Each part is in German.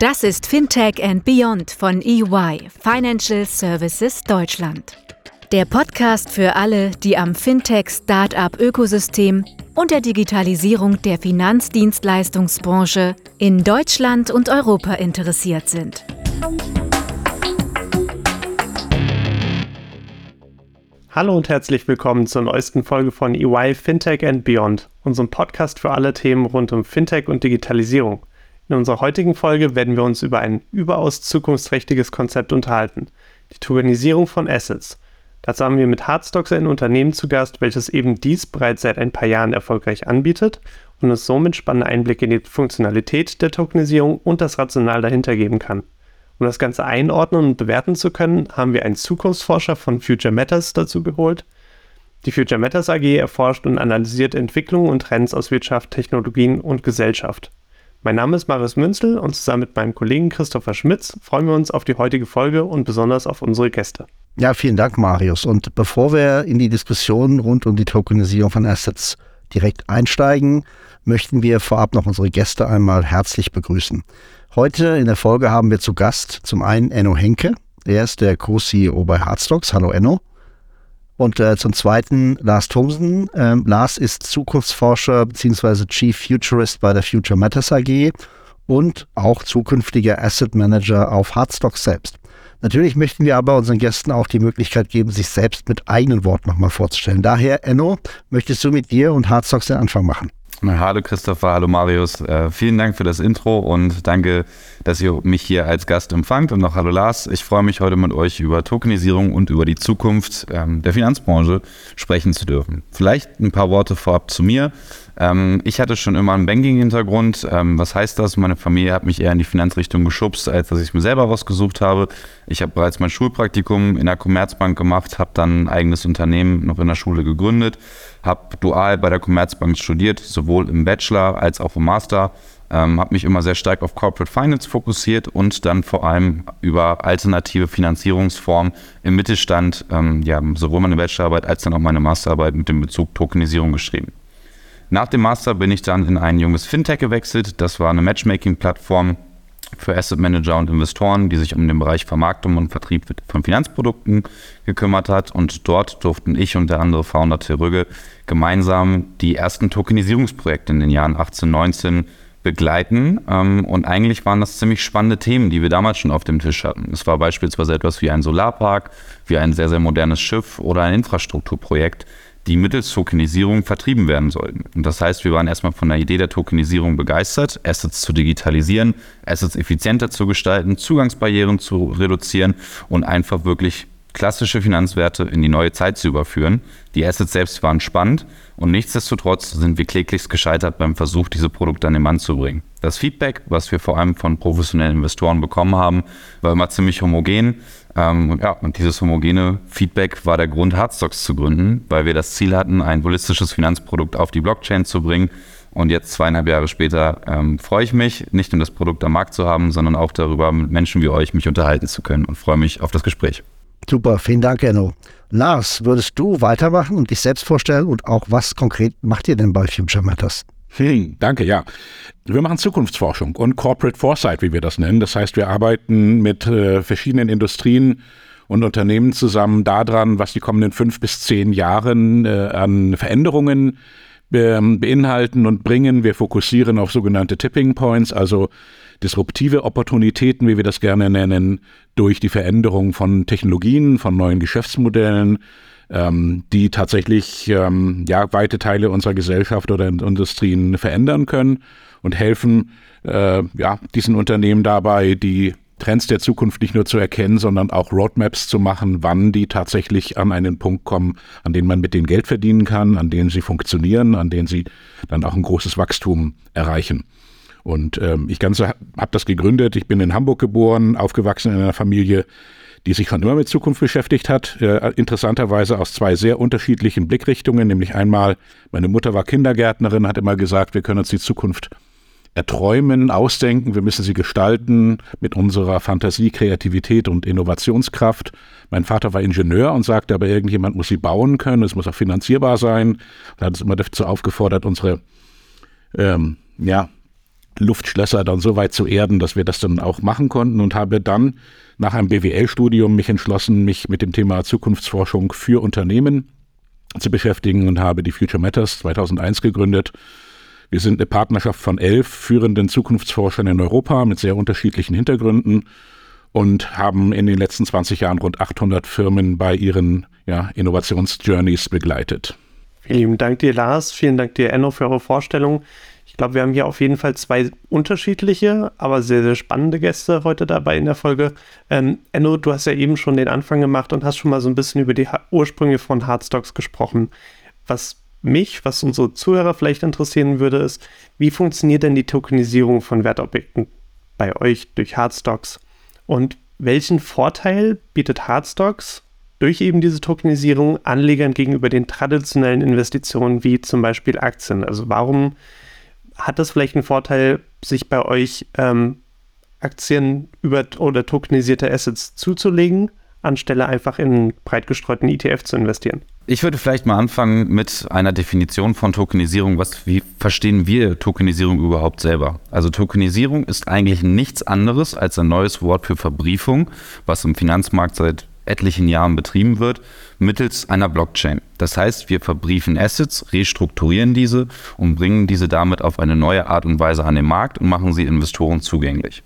Das ist Fintech and Beyond von EY, Financial Services Deutschland. Der Podcast für alle, die am Fintech-Startup-Ökosystem und der Digitalisierung der Finanzdienstleistungsbranche in Deutschland und Europa interessiert sind. Hallo und herzlich willkommen zur neuesten Folge von EY Fintech and Beyond, unserem Podcast für alle Themen rund um Fintech und Digitalisierung. In unserer heutigen Folge werden wir uns über ein überaus zukunftsträchtiges Konzept unterhalten, die Tokenisierung von Assets. Dazu haben wir mit Hardstocks ein Unternehmen zu Gast, welches eben dies bereits seit ein paar Jahren erfolgreich anbietet und uns somit spannende Einblicke in die Funktionalität der Tokenisierung und das Rational dahinter geben kann. Um das Ganze einordnen und bewerten zu können, haben wir einen Zukunftsforscher von Future Matters dazu geholt. Die Future Matters AG erforscht und analysiert Entwicklungen und Trends aus Wirtschaft, Technologien und Gesellschaft. Mein Name ist Marius Münzel und zusammen mit meinem Kollegen Christopher Schmitz freuen wir uns auf die heutige Folge und besonders auf unsere Gäste. Ja, vielen Dank, Marius. Und bevor wir in die Diskussion rund um die Tokenisierung von Assets direkt einsteigen, möchten wir vorab noch unsere Gäste einmal herzlich begrüßen. Heute in der Folge haben wir zu Gast zum einen Enno Henke. Er ist der Co-CEO bei Hardstocks. Hallo Enno. Und äh, zum Zweiten Lars Thomsen. Ähm, Lars ist Zukunftsforscher bzw. Chief Futurist bei der Future Matters AG und auch zukünftiger Asset Manager auf Hardstocks selbst. Natürlich möchten wir aber unseren Gästen auch die Möglichkeit geben, sich selbst mit eigenen Worten nochmal vorzustellen. Daher, Enno, möchtest du mit dir und Hardstocks den Anfang machen? Hallo Christopher, hallo Marius. Äh, vielen Dank für das Intro und danke, dass ihr mich hier als Gast empfangt. Und noch hallo Lars. Ich freue mich heute mit euch über Tokenisierung und über die Zukunft ähm, der Finanzbranche sprechen zu dürfen. Vielleicht ein paar Worte vorab zu mir. Ähm, ich hatte schon immer einen Banking-Hintergrund. Ähm, was heißt das? Meine Familie hat mich eher in die Finanzrichtung geschubst, als dass ich mir selber rausgesucht habe. Ich habe bereits mein Schulpraktikum in der Commerzbank gemacht, habe dann ein eigenes Unternehmen noch in der Schule gegründet habe dual bei der Commerzbank studiert, sowohl im Bachelor als auch im Master. Ähm, habe mich immer sehr stark auf Corporate Finance fokussiert und dann vor allem über alternative Finanzierungsformen im Mittelstand, ähm, ja, sowohl meine Bachelorarbeit als dann auch meine Masterarbeit mit dem Bezug Tokenisierung geschrieben. Nach dem Master bin ich dann in ein junges Fintech gewechselt. Das war eine Matchmaking-Plattform, für Asset Manager und Investoren, die sich um den Bereich Vermarktung und Vertrieb von Finanzprodukten gekümmert hat. Und dort durften ich und der andere Founder Till Rügge gemeinsam die ersten Tokenisierungsprojekte in den Jahren 18, 19 begleiten. Ähm, und eigentlich waren das ziemlich spannende Themen, die wir damals schon auf dem Tisch hatten. Es war beispielsweise etwas wie ein Solarpark, wie ein sehr, sehr modernes Schiff oder ein Infrastrukturprojekt, die mittels Tokenisierung vertrieben werden sollten. Und das heißt, wir waren erstmal von der Idee der Tokenisierung begeistert, Assets zu digitalisieren, Assets effizienter zu gestalten, Zugangsbarrieren zu reduzieren und einfach wirklich klassische Finanzwerte in die neue Zeit zu überführen. Die Assets selbst waren spannend und nichtsdestotrotz sind wir kläglichst gescheitert beim Versuch, diese Produkte an den Mann zu bringen. Das Feedback, was wir vor allem von professionellen Investoren bekommen haben, war immer ziemlich homogen. Ähm, ja, und dieses homogene Feedback war der Grund, Hardstocks zu gründen, weil wir das Ziel hatten, ein holistisches Finanzprodukt auf die Blockchain zu bringen. Und jetzt zweieinhalb Jahre später ähm, freue ich mich, nicht nur das Produkt am Markt zu haben, sondern auch darüber, mit Menschen wie euch mich unterhalten zu können und freue mich auf das Gespräch. Super, vielen Dank, Enno. Lars, würdest du weitermachen und dich selbst vorstellen und auch was konkret macht ihr denn bei Future Matters? Hm, danke, ja. Wir machen Zukunftsforschung und Corporate Foresight, wie wir das nennen. Das heißt, wir arbeiten mit äh, verschiedenen Industrien und Unternehmen zusammen daran, was die kommenden fünf bis zehn Jahren äh, an Veränderungen äh, beinhalten und bringen. Wir fokussieren auf sogenannte Tipping Points, also disruptive Opportunitäten, wie wir das gerne nennen, durch die Veränderung von Technologien, von neuen Geschäftsmodellen, ähm, die tatsächlich ähm, ja, weite Teile unserer Gesellschaft oder Industrien verändern können und helfen äh, ja, diesen Unternehmen dabei, die Trends der Zukunft nicht nur zu erkennen, sondern auch Roadmaps zu machen, wann die tatsächlich an einen Punkt kommen, an dem man mit denen Geld verdienen kann, an denen sie funktionieren, an denen sie dann auch ein großes Wachstum erreichen. Und ähm, ich ganze habe das gegründet. Ich bin in Hamburg geboren, aufgewachsen in einer Familie, die sich schon immer mit Zukunft beschäftigt hat. Äh, interessanterweise aus zwei sehr unterschiedlichen Blickrichtungen. Nämlich einmal, meine Mutter war Kindergärtnerin, hat immer gesagt, wir können uns die Zukunft erträumen, ausdenken, wir müssen sie gestalten mit unserer Fantasie, Kreativität und Innovationskraft. Mein Vater war Ingenieur und sagte aber, irgendjemand muss sie bauen können, es muss auch finanzierbar sein. Er hat uns immer dazu aufgefordert, unsere ähm, ja, Luftschlösser dann so weit zu erden, dass wir das dann auch machen konnten und habe dann nach einem BWL-Studium mich entschlossen, mich mit dem Thema Zukunftsforschung für Unternehmen zu beschäftigen und habe die Future Matters 2001 gegründet. Wir sind eine Partnerschaft von elf führenden Zukunftsforschern in Europa mit sehr unterschiedlichen Hintergründen und haben in den letzten 20 Jahren rund 800 Firmen bei ihren ja, Innovationsjourneys begleitet. Vielen Dank dir, Lars. Vielen Dank dir, Enno, für eure Vorstellung. Ich glaube, wir haben hier auf jeden Fall zwei unterschiedliche, aber sehr, sehr spannende Gäste heute dabei in der Folge. Ähm, Enno, du hast ja eben schon den Anfang gemacht und hast schon mal so ein bisschen über die Ursprünge von Hardstocks gesprochen. Was mich, was unsere Zuhörer vielleicht interessieren würde, ist, wie funktioniert denn die Tokenisierung von Wertobjekten bei euch durch Hardstocks? Und welchen Vorteil bietet Hardstocks durch eben diese Tokenisierung Anlegern gegenüber den traditionellen Investitionen wie zum Beispiel Aktien? Also warum hat das vielleicht einen Vorteil, sich bei euch ähm, Aktien über oder tokenisierte Assets zuzulegen, anstelle einfach in breit gestreuten ETF zu investieren? Ich würde vielleicht mal anfangen mit einer Definition von Tokenisierung. Was, wie verstehen wir Tokenisierung überhaupt selber? Also Tokenisierung ist eigentlich nichts anderes als ein neues Wort für Verbriefung, was im Finanzmarkt seit etlichen Jahren betrieben wird, mittels einer Blockchain. Das heißt, wir verbriefen Assets, restrukturieren diese und bringen diese damit auf eine neue Art und Weise an den Markt und machen sie Investoren zugänglich.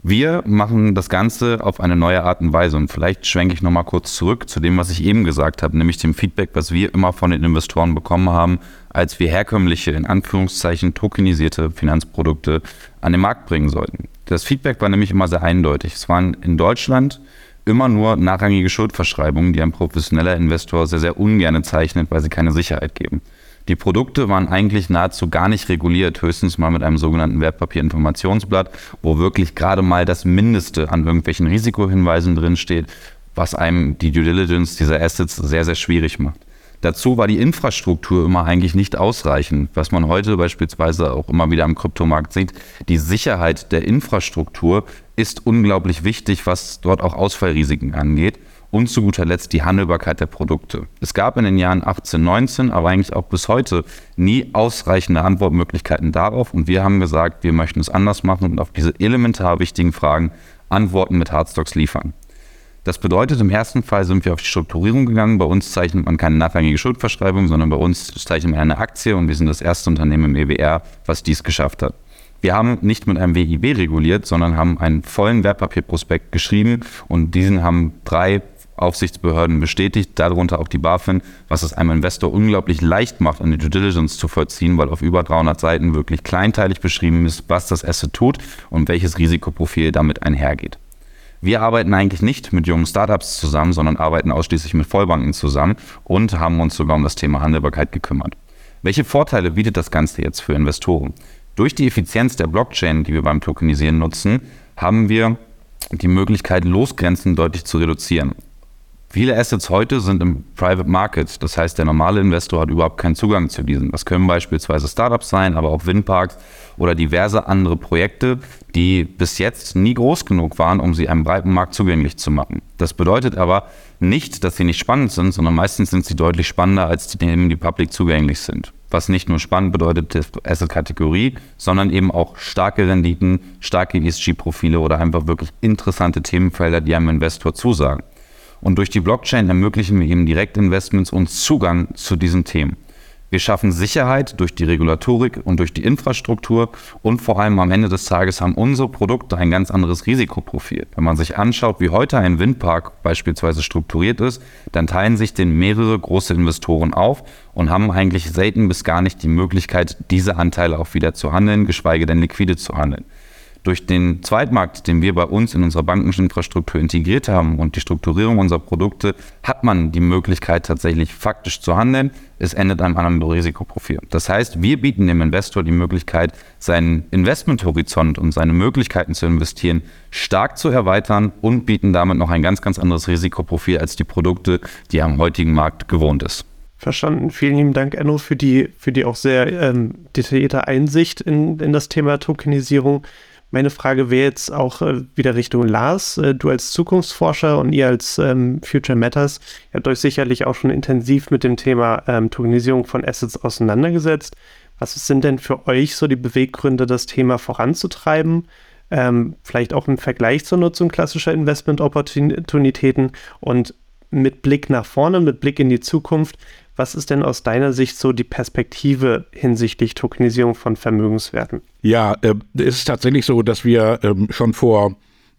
Wir machen das Ganze auf eine neue Art und Weise und vielleicht schwenke ich nochmal kurz zurück zu dem, was ich eben gesagt habe, nämlich dem Feedback, was wir immer von den Investoren bekommen haben, als wir herkömmliche, in Anführungszeichen tokenisierte Finanzprodukte an den Markt bringen sollten. Das Feedback war nämlich immer sehr eindeutig. Es waren in Deutschland immer nur nachrangige Schuldverschreibungen, die ein professioneller Investor sehr, sehr ungern zeichnet, weil sie keine Sicherheit geben. Die Produkte waren eigentlich nahezu gar nicht reguliert, höchstens mal mit einem sogenannten Wertpapierinformationsblatt, wo wirklich gerade mal das Mindeste an irgendwelchen Risikohinweisen drinsteht, was einem die Due Diligence dieser Assets sehr, sehr schwierig macht. Dazu war die Infrastruktur immer eigentlich nicht ausreichend, was man heute beispielsweise auch immer wieder am Kryptomarkt sieht. Die Sicherheit der Infrastruktur ist unglaublich wichtig, was dort auch Ausfallrisiken angeht. Und zu guter Letzt die Handelbarkeit der Produkte. Es gab in den Jahren 18, 19, aber eigentlich auch bis heute nie ausreichende Antwortmöglichkeiten darauf. Und wir haben gesagt, wir möchten es anders machen und auf diese elementar wichtigen Fragen Antworten mit Hardstocks liefern. Das bedeutet, im ersten Fall sind wir auf die Strukturierung gegangen. Bei uns zeichnet man keine nachrangige Schuldverschreibung, sondern bei uns zeichnet man eine Aktie und wir sind das erste Unternehmen im EWR, was dies geschafft hat. Wir haben nicht mit einem WIB reguliert, sondern haben einen vollen Wertpapierprospekt geschrieben und diesen haben drei Aufsichtsbehörden bestätigt, darunter auch die BaFin, was es einem Investor unglaublich leicht macht, eine Due Diligence zu vollziehen, weil auf über 300 Seiten wirklich kleinteilig beschrieben ist, was das Asset tut und welches Risikoprofil damit einhergeht. Wir arbeiten eigentlich nicht mit jungen Startups zusammen, sondern arbeiten ausschließlich mit Vollbanken zusammen und haben uns sogar um das Thema Handelbarkeit gekümmert. Welche Vorteile bietet das Ganze jetzt für Investoren? Durch die Effizienz der Blockchain, die wir beim Tokenisieren nutzen, haben wir die Möglichkeit, Losgrenzen deutlich zu reduzieren. Viele Assets heute sind im Private Market. Das heißt, der normale Investor hat überhaupt keinen Zugang zu diesen. Das können beispielsweise Startups sein, aber auch Windparks oder diverse andere Projekte, die bis jetzt nie groß genug waren, um sie einem breiten Markt zugänglich zu machen. Das bedeutet aber nicht, dass sie nicht spannend sind, sondern meistens sind sie deutlich spannender als die Themen, die public zugänglich sind. Was nicht nur spannend bedeutet, die Asset-Kategorie, sondern eben auch starke Renditen, starke ESG-Profile oder einfach wirklich interessante Themenfelder, die einem Investor zusagen. Und durch die Blockchain ermöglichen wir eben Direktinvestments und Zugang zu diesen Themen. Wir schaffen Sicherheit durch die Regulatorik und durch die Infrastruktur und vor allem am Ende des Tages haben unsere Produkte ein ganz anderes Risikoprofil. Wenn man sich anschaut, wie heute ein Windpark beispielsweise strukturiert ist, dann teilen sich den mehrere große Investoren auf und haben eigentlich selten bis gar nicht die Möglichkeit, diese Anteile auch wieder zu handeln, geschweige denn liquide zu handeln. Durch den Zweitmarkt, den wir bei uns in unserer Bankeninfrastruktur integriert haben und die Strukturierung unserer Produkte, hat man die Möglichkeit tatsächlich faktisch zu handeln. Es endet einem anderen Risikoprofil. Das heißt, wir bieten dem Investor die Möglichkeit, seinen Investmenthorizont und seine Möglichkeiten zu investieren stark zu erweitern und bieten damit noch ein ganz, ganz anderes Risikoprofil als die Produkte, die am heutigen Markt gewohnt ist. Verstanden. Vielen lieben Dank, Enno, für die, für die auch sehr ähm, detaillierte Einsicht in, in das Thema Tokenisierung. Meine Frage wäre jetzt auch äh, wieder Richtung Lars. Äh, du als Zukunftsforscher und ihr als ähm, Future Matters, ihr habt euch sicherlich auch schon intensiv mit dem Thema ähm, Tokenisierung von Assets auseinandergesetzt. Was sind denn für euch so die Beweggründe, das Thema voranzutreiben? Ähm, vielleicht auch im Vergleich zur Nutzung klassischer Investment-Opportunitäten und mit Blick nach vorne, mit Blick in die Zukunft, was ist denn aus deiner Sicht so die Perspektive hinsichtlich Tokenisierung von Vermögenswerten? Ja, äh, es ist tatsächlich so, dass wir ähm, schon vor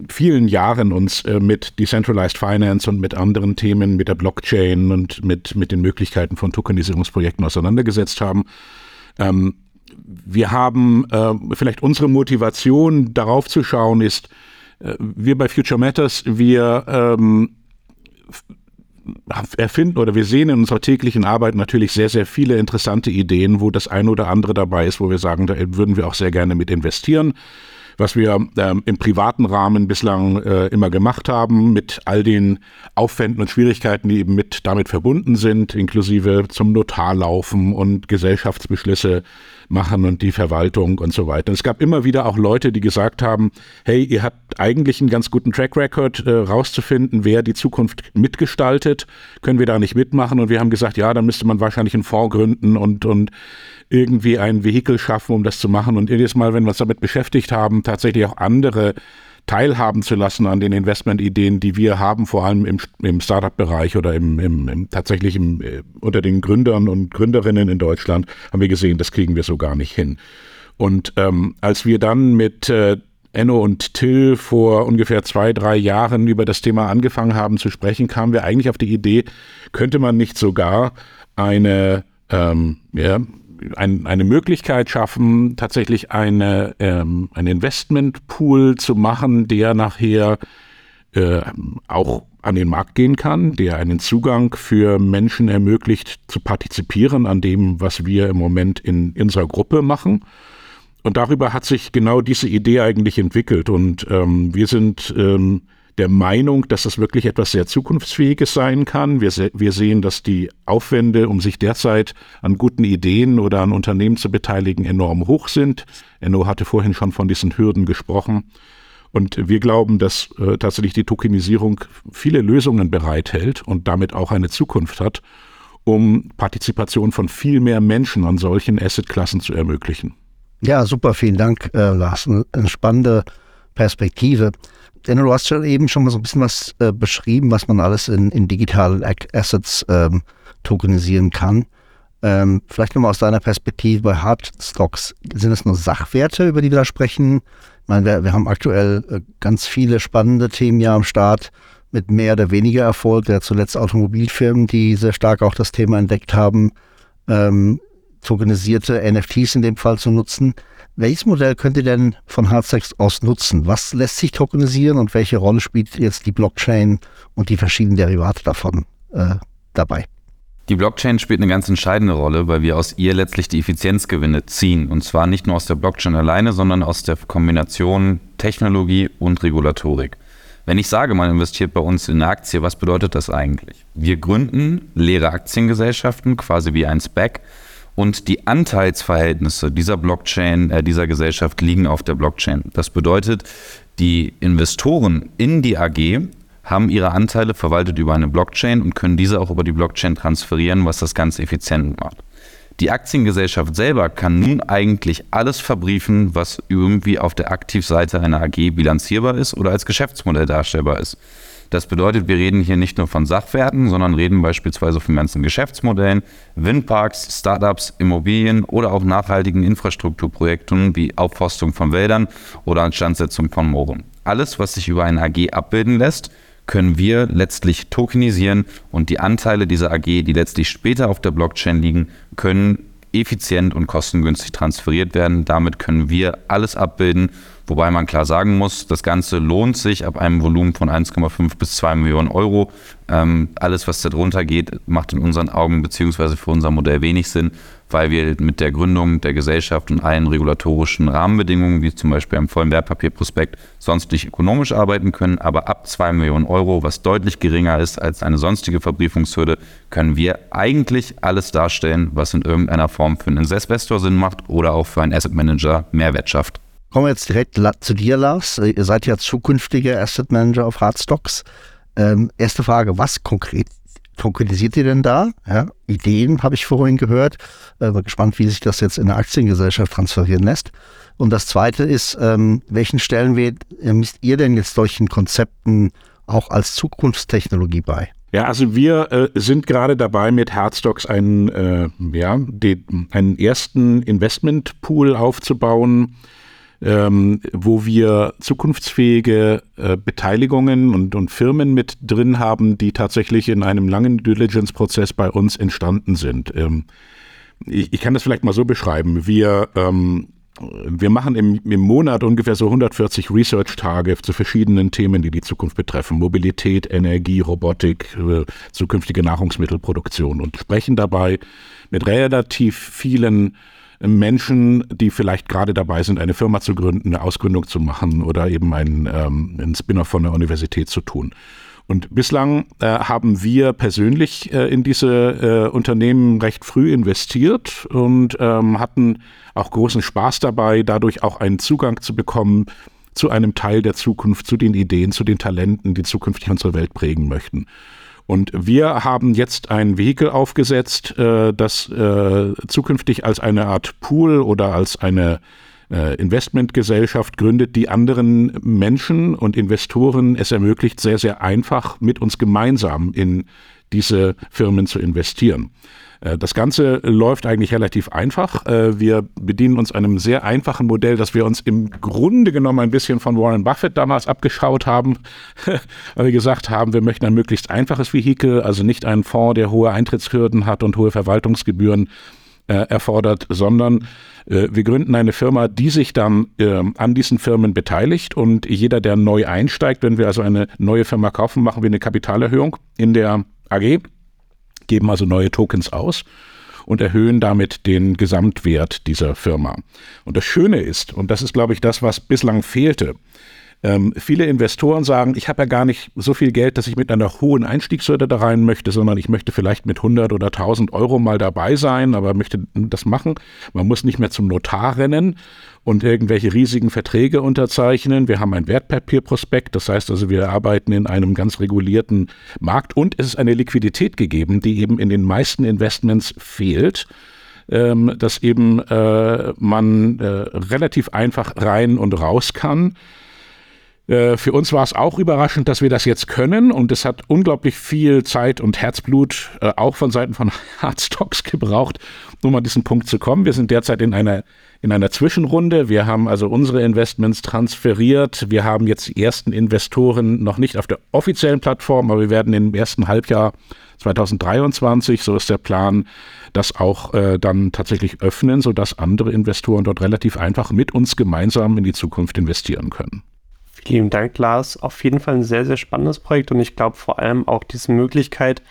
vielen Jahren uns äh, mit Decentralized Finance und mit anderen Themen, mit der Blockchain und mit, mit den Möglichkeiten von Tokenisierungsprojekten auseinandergesetzt haben. Ähm, wir haben äh, vielleicht unsere Motivation darauf zu schauen ist, äh, wir bei Future Matters, wir ähm, erfinden oder wir sehen in unserer täglichen Arbeit natürlich sehr, sehr viele interessante Ideen, wo das eine oder andere dabei ist, wo wir sagen, da würden wir auch sehr gerne mit investieren was wir ähm, im privaten Rahmen bislang äh, immer gemacht haben, mit all den Aufwänden und Schwierigkeiten, die eben mit damit verbunden sind, inklusive zum Notar laufen und Gesellschaftsbeschlüsse machen und die Verwaltung und so weiter. Und es gab immer wieder auch Leute, die gesagt haben, hey, ihr habt eigentlich einen ganz guten Track Record, äh, rauszufinden, wer die Zukunft mitgestaltet, können wir da nicht mitmachen? Und wir haben gesagt, ja, dann müsste man wahrscheinlich einen Fonds gründen und, und irgendwie ein Vehikel schaffen, um das zu machen. Und jedes Mal, wenn wir uns damit beschäftigt haben, tatsächlich auch andere teilhaben zu lassen an den Investmentideen, die wir haben, vor allem im, im Startup-Bereich oder im, im, im tatsächlich im, äh, unter den Gründern und Gründerinnen in Deutschland, haben wir gesehen, das kriegen wir so gar nicht hin. Und ähm, als wir dann mit äh, Enno und Till vor ungefähr zwei, drei Jahren über das Thema angefangen haben zu sprechen, kamen wir eigentlich auf die Idee, könnte man nicht sogar eine ähm, ja, ein, eine Möglichkeit schaffen, tatsächlich eine, ähm, ein Investmentpool zu machen, der nachher äh, auch an den Markt gehen kann, der einen Zugang für Menschen ermöglicht, zu partizipieren an dem, was wir im Moment in, unserer Gruppe machen. Und darüber hat sich genau diese Idee eigentlich entwickelt. Und ähm, wir sind ähm, der Meinung, dass das wirklich etwas sehr Zukunftsfähiges sein kann. Wir, se wir sehen, dass die Aufwände, um sich derzeit an guten Ideen oder an Unternehmen zu beteiligen, enorm hoch sind. Enno hatte vorhin schon von diesen Hürden gesprochen. Und wir glauben, dass äh, tatsächlich die Tokenisierung viele Lösungen bereithält und damit auch eine Zukunft hat, um Partizipation von viel mehr Menschen an solchen Assetklassen zu ermöglichen. Ja, super, vielen Dank, äh, Lars. Eine spannende Perspektive. Denn du hast ja eben schon mal so ein bisschen was äh, beschrieben, was man alles in, in digitalen Assets ähm, tokenisieren kann. Ähm, vielleicht nochmal aus deiner Perspektive bei Hardstocks. Sind es nur Sachwerte, über die wir da sprechen? Ich meine, wir, wir haben aktuell äh, ganz viele spannende Themen ja am Start mit mehr oder weniger Erfolg. Ja, zuletzt Automobilfirmen, die sehr stark auch das Thema entdeckt haben, ähm, tokenisierte NFTs in dem Fall zu nutzen. Welches Modell könnt ihr denn von Hardstacks aus nutzen? Was lässt sich tokenisieren und welche Rolle spielt jetzt die Blockchain und die verschiedenen Derivate davon äh, dabei? Die Blockchain spielt eine ganz entscheidende Rolle, weil wir aus ihr letztlich die Effizienzgewinne ziehen. Und zwar nicht nur aus der Blockchain alleine, sondern aus der Kombination Technologie und Regulatorik. Wenn ich sage, man investiert bei uns in eine Aktie, was bedeutet das eigentlich? Wir gründen leere Aktiengesellschaften, quasi wie ein SPAC, und die Anteilsverhältnisse dieser Blockchain, äh, dieser Gesellschaft liegen auf der Blockchain. Das bedeutet, die Investoren in die AG haben ihre Anteile verwaltet über eine Blockchain und können diese auch über die Blockchain transferieren, was das Ganze effizient macht. Die Aktiengesellschaft selber kann nun eigentlich alles verbriefen, was irgendwie auf der Aktivseite einer AG bilanzierbar ist oder als Geschäftsmodell darstellbar ist. Das bedeutet, wir reden hier nicht nur von Sachwerten, sondern reden beispielsweise von ganzen Geschäftsmodellen, Windparks, Startups, Immobilien oder auch nachhaltigen Infrastrukturprojekten wie Aufforstung von Wäldern oder Instandsetzung von Mooren. Alles, was sich über eine AG abbilden lässt, können wir letztlich tokenisieren und die Anteile dieser AG, die letztlich später auf der Blockchain liegen, können effizient und kostengünstig transferiert werden. Damit können wir alles abbilden Wobei man klar sagen muss, das Ganze lohnt sich ab einem Volumen von 1,5 bis 2 Millionen Euro. Ähm, alles, was darunter geht, macht in unseren Augen bzw. für unser Modell wenig Sinn, weil wir mit der Gründung der Gesellschaft und allen regulatorischen Rahmenbedingungen, wie zum Beispiel einem vollen Wertpapierprospekt, sonst nicht ökonomisch arbeiten können. Aber ab 2 Millionen Euro, was deutlich geringer ist als eine sonstige Verbriefungshürde, können wir eigentlich alles darstellen, was in irgendeiner Form für einen Investor Sinn macht oder auch für einen Asset Manager Mehrwert schafft. Kommen wir jetzt direkt zu dir, Lars. Ihr seid ja zukünftiger Asset Manager auf Hardstocks. Ähm, erste Frage, was konkret tokenisiert ihr denn da? Ja, Ideen habe ich vorhin gehört. Äh, bin gespannt, wie sich das jetzt in eine Aktiengesellschaft transferieren lässt. Und das Zweite ist, ähm, welchen Stellenwert misst ihr denn jetzt solchen Konzepten auch als Zukunftstechnologie bei? Ja, also wir äh, sind gerade dabei, mit Herzstocks einen, äh, ja, einen ersten Investmentpool aufzubauen, ähm, wo wir zukunftsfähige äh, Beteiligungen und, und Firmen mit drin haben, die tatsächlich in einem langen Diligence-Prozess bei uns entstanden sind. Ähm, ich, ich, kann das vielleicht mal so beschreiben. Wir ähm, wir machen im, im Monat ungefähr so 140 Research-Tage zu verschiedenen Themen, die die Zukunft betreffen. Mobilität, Energie, Robotik, äh, zukünftige Nahrungsmittelproduktion und sprechen dabei mit relativ vielen Menschen, die vielleicht gerade dabei sind, eine Firma zu gründen, eine Ausgründung zu machen oder eben einen, ähm, einen Spin-off von der Universität zu tun. Und bislang äh, haben wir persönlich äh, in diese äh, Unternehmen recht früh investiert und ähm, hatten auch großen Spaß dabei, dadurch auch einen Zugang zu bekommen zu einem Teil der Zukunft, zu den Ideen, zu den Talenten, die zukünftig unsere Welt prägen möchten. Und wir haben jetzt ein Vehikel aufgesetzt, äh, das äh, zukünftig als eine Art Pool oder als eine äh, Investmentgesellschaft gründet, die anderen Menschen und Investoren es ermöglicht, sehr, sehr einfach mit uns gemeinsam in diese Firmen zu investieren. Äh, das Ganze läuft eigentlich relativ einfach. Äh, wir bedienen uns einem sehr einfachen Modell, das wir uns im Grunde genommen ein bisschen von Warren Buffett damals abgeschaut haben, weil wir gesagt haben, wir möchten ein möglichst einfaches Vehikel, also nicht einen Fonds, der hohe Eintrittshürden hat und hohe Verwaltungsgebühren erfordert, sondern wir gründen eine Firma, die sich dann an diesen Firmen beteiligt. Und jeder, der neu einsteigt, wenn wir also eine neue Firma kaufen, machen wir eine Kapitalerhöhung in der AG geben also neue Tokens aus und erhöhen damit den Gesamtwert dieser Firma. Und das Schöne ist, und das ist, glaube ich, das, was bislang fehlte, ähm, viele Investoren sagen, ich habe ja gar nicht so viel Geld, dass ich mit einer hohen Einstiegshürde da rein möchte, sondern ich möchte vielleicht mit 100 oder 1000 Euro mal dabei sein, aber möchte das machen. Man muss nicht mehr zum Notar rennen und irgendwelche riesigen Verträge unterzeichnen. Wir haben ein Wertpapierprospekt, das heißt also, wir arbeiten in einem ganz regulierten Markt und es ist eine Liquidität gegeben, die eben in den meisten Investments fehlt ähm, dass eben äh, man äh, relativ einfach rein und raus kann. Äh, für uns war es auch überraschend, dass wir das jetzt können und es hat unglaublich viel Zeit und Herzblut äh, auch von Seiten von Hardstocks gebraucht, um an diesen Punkt zu kommen. Wir sind derzeit in einer in einer Zwischenrunde. Wir haben also unsere Investments transferiert. Wir haben jetzt die ersten Investoren noch nicht auf der offiziellen Plattform, aber wir werden im ersten Halbjahr 2023, so ist der Plan, das auch äh, dann tatsächlich öffnen, sodass andere Investoren dort relativ einfach mit uns gemeinsam in die Zukunft investieren können. Vielen Dank, Lars. Auf jeden Fall ein sehr, sehr spannendes Projekt und ich glaube vor allem auch diese Möglichkeit,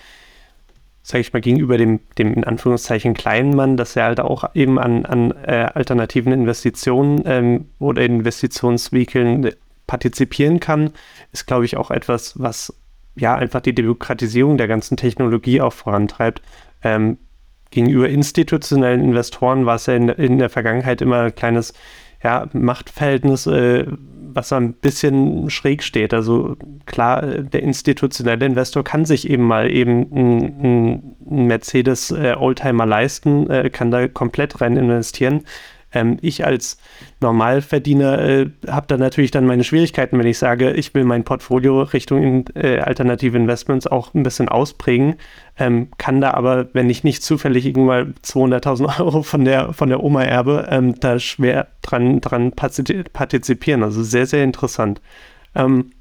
sage ich mal, gegenüber dem, dem in Anführungszeichen kleinen Mann, dass er halt auch eben an, an äh, alternativen Investitionen ähm, oder Investitionsvehikeln partizipieren kann, ist, glaube ich, auch etwas, was ja einfach die Demokratisierung der ganzen Technologie auch vorantreibt. Ähm, gegenüber institutionellen Investoren war es ja in, in der Vergangenheit immer ein kleines ja, Machtverhältnis, äh, was ein bisschen schräg steht. Also klar, der institutionelle Investor kann sich eben mal eben einen Mercedes äh, Oldtimer leisten, äh, kann da komplett rein investieren. Ähm, ich als Normalverdiener äh, habe da natürlich dann meine Schwierigkeiten, wenn ich sage, ich will mein Portfolio Richtung äh, alternative Investments auch ein bisschen ausprägen, ähm, kann da aber, wenn ich nicht zufällig irgendwann 200.000 Euro von der, von der Oma erbe, ähm, da schwer dran, dran partizipieren. Also sehr, sehr interessant. Ähm,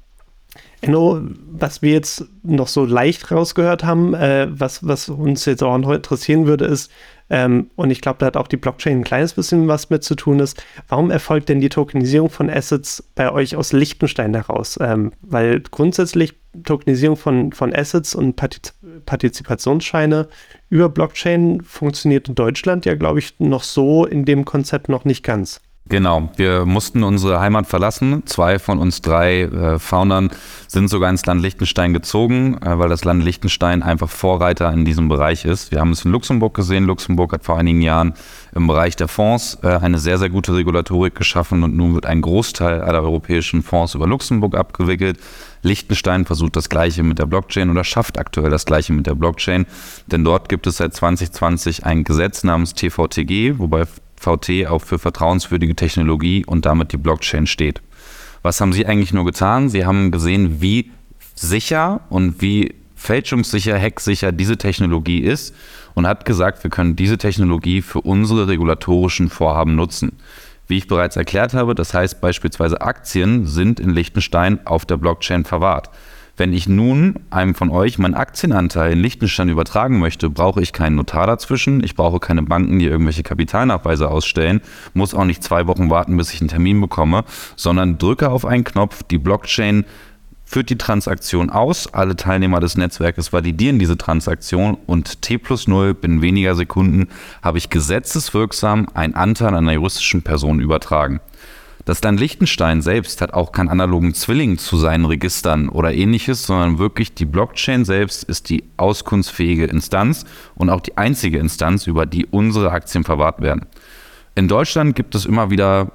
Enno, was wir jetzt noch so leicht rausgehört haben, äh, was, was uns jetzt auch noch interessieren würde, ist, ähm, und ich glaube, da hat auch die Blockchain ein kleines bisschen was mit zu tun ist. Warum erfolgt denn die Tokenisierung von Assets bei euch aus Liechtenstein heraus? Ähm, weil grundsätzlich Tokenisierung von, von Assets und Partiz Partizipationsscheine über Blockchain funktioniert in Deutschland ja, glaube ich, noch so in dem Konzept noch nicht ganz. Genau, wir mussten unsere Heimat verlassen. Zwei von uns drei äh, Foundern sind sogar ins Land Liechtenstein gezogen, äh, weil das Land Liechtenstein einfach Vorreiter in diesem Bereich ist. Wir haben es in Luxemburg gesehen. Luxemburg hat vor einigen Jahren im Bereich der Fonds äh, eine sehr, sehr gute Regulatorik geschaffen und nun wird ein Großteil aller europäischen Fonds über Luxemburg abgewickelt. Liechtenstein versucht das Gleiche mit der Blockchain oder schafft aktuell das Gleiche mit der Blockchain, denn dort gibt es seit 2020 ein Gesetz namens TVTG, wobei VT auch für vertrauenswürdige Technologie und damit die Blockchain steht. Was haben Sie eigentlich nur getan? Sie haben gesehen, wie sicher und wie fälschungssicher, hacksicher diese Technologie ist und hat gesagt, wir können diese Technologie für unsere regulatorischen Vorhaben nutzen. Wie ich bereits erklärt habe, das heißt beispielsweise Aktien sind in Liechtenstein auf der Blockchain verwahrt. Wenn ich nun einem von euch meinen Aktienanteil in Liechtenstein übertragen möchte, brauche ich keinen Notar dazwischen. Ich brauche keine Banken, die irgendwelche Kapitalnachweise ausstellen. Muss auch nicht zwei Wochen warten, bis ich einen Termin bekomme, sondern drücke auf einen Knopf. Die Blockchain führt die Transaktion aus. Alle Teilnehmer des Netzwerkes validieren diese Transaktion und T plus 0 binnen weniger Sekunden habe ich gesetzeswirksam einen Anteil einer juristischen Person übertragen. Das Land Liechtenstein selbst hat auch keinen analogen Zwilling zu seinen Registern oder ähnliches, sondern wirklich die Blockchain selbst ist die auskunftsfähige Instanz und auch die einzige Instanz, über die unsere Aktien verwahrt werden. In Deutschland gibt es immer wieder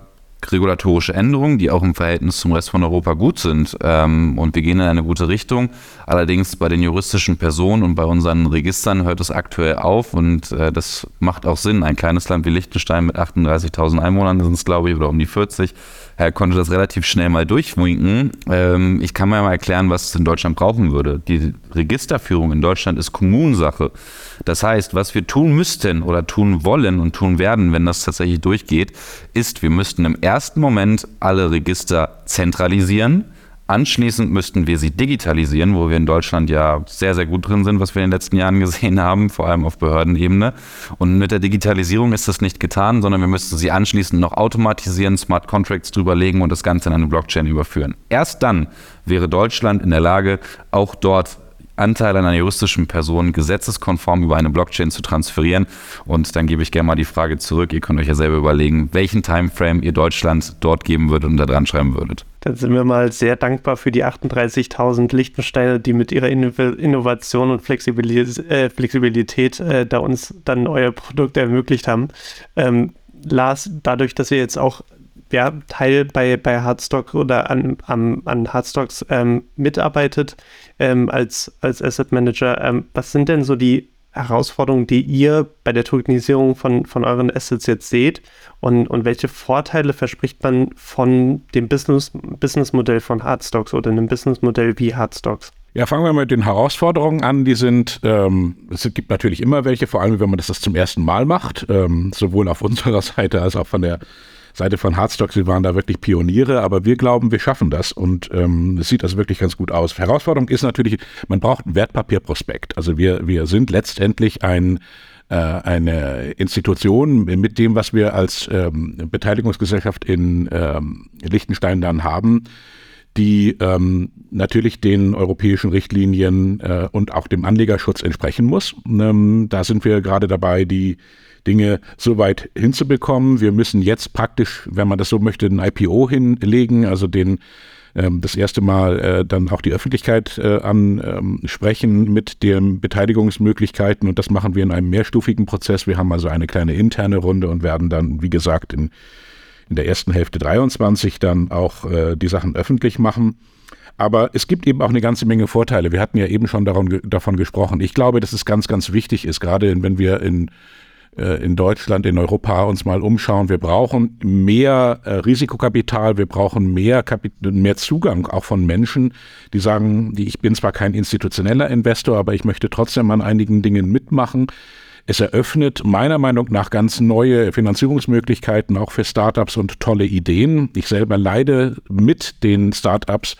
regulatorische Änderungen, die auch im Verhältnis zum Rest von Europa gut sind. Ähm, und wir gehen in eine gute Richtung. Allerdings bei den juristischen Personen und bei unseren Registern hört es aktuell auf und äh, das macht auch Sinn. Ein kleines Land wie Liechtenstein mit 38.000 Einwohnern sind es, glaube ich, oder um die 40, er konnte das relativ schnell mal durchwinken. Ähm, ich kann mir mal erklären, was es in Deutschland brauchen würde. Die Registerführung in Deutschland ist Kommunensache. Das heißt, was wir tun müssten oder tun wollen und tun werden, wenn das tatsächlich durchgeht, ist, wir müssten im ersten Moment alle Register zentralisieren Anschließend müssten wir sie digitalisieren, wo wir in Deutschland ja sehr, sehr gut drin sind, was wir in den letzten Jahren gesehen haben, vor allem auf Behördenebene. Und mit der Digitalisierung ist das nicht getan, sondern wir müssten sie anschließend noch automatisieren, Smart Contracts drüberlegen und das Ganze in eine Blockchain überführen. Erst dann wäre Deutschland in der Lage, auch dort Anteil einer juristischen Person gesetzeskonform über eine Blockchain zu transferieren. Und dann gebe ich gerne mal die Frage zurück. Ihr könnt euch ja selber überlegen, welchen Timeframe ihr Deutschland dort geben würdet und da dran schreiben würdet. Dann sind wir mal sehr dankbar für die 38.000 Lichtensteiner, die mit ihrer Innovation und Flexibilis äh, Flexibilität äh, da uns dann euer Produkt ermöglicht haben. Ähm, Lars, dadurch, dass ihr jetzt auch ja, Teil bei, bei Hardstock oder an, an, an Hardstocks ähm, mitarbeitet ähm, als, als Asset Manager. Ähm, was sind denn so die Herausforderungen, die ihr bei der Tokenisierung von, von euren Assets jetzt seht und, und welche Vorteile verspricht man von dem Business, Businessmodell von Hardstocks oder einem Businessmodell wie Hardstocks? Ja, fangen wir mit den Herausforderungen an. Die sind, ähm, es gibt natürlich immer welche, vor allem wenn man das, das zum ersten Mal macht, ähm, sowohl auf unserer Seite als auch von der Seite von Hardstock, sie waren da wirklich Pioniere, aber wir glauben, wir schaffen das und ähm, es sieht also wirklich ganz gut aus. Herausforderung ist natürlich, man braucht ein Wertpapierprospekt. Also wir, wir sind letztendlich ein äh, eine Institution mit dem, was wir als ähm, Beteiligungsgesellschaft in ähm, Liechtenstein dann haben, die ähm, natürlich den europäischen Richtlinien äh, und auch dem Anlegerschutz entsprechen muss. Ähm, da sind wir gerade dabei, die Dinge so weit hinzubekommen. Wir müssen jetzt praktisch, wenn man das so möchte, ein IPO hinlegen, also den ähm, das erste Mal äh, dann auch die Öffentlichkeit äh, ansprechen ähm, mit den Beteiligungsmöglichkeiten und das machen wir in einem mehrstufigen Prozess. Wir haben also eine kleine interne Runde und werden dann, wie gesagt, in, in der ersten Hälfte 23 dann auch äh, die Sachen öffentlich machen. Aber es gibt eben auch eine ganze Menge Vorteile. Wir hatten ja eben schon daran, davon gesprochen. Ich glaube, dass es ganz, ganz wichtig ist, gerade wenn wir in in Deutschland, in Europa uns mal umschauen. Wir brauchen mehr äh, Risikokapital, wir brauchen mehr, mehr Zugang auch von Menschen, die sagen, ich bin zwar kein institutioneller Investor, aber ich möchte trotzdem an einigen Dingen mitmachen. Es eröffnet meiner Meinung nach ganz neue Finanzierungsmöglichkeiten auch für Startups und tolle Ideen. Ich selber leide mit den Startups,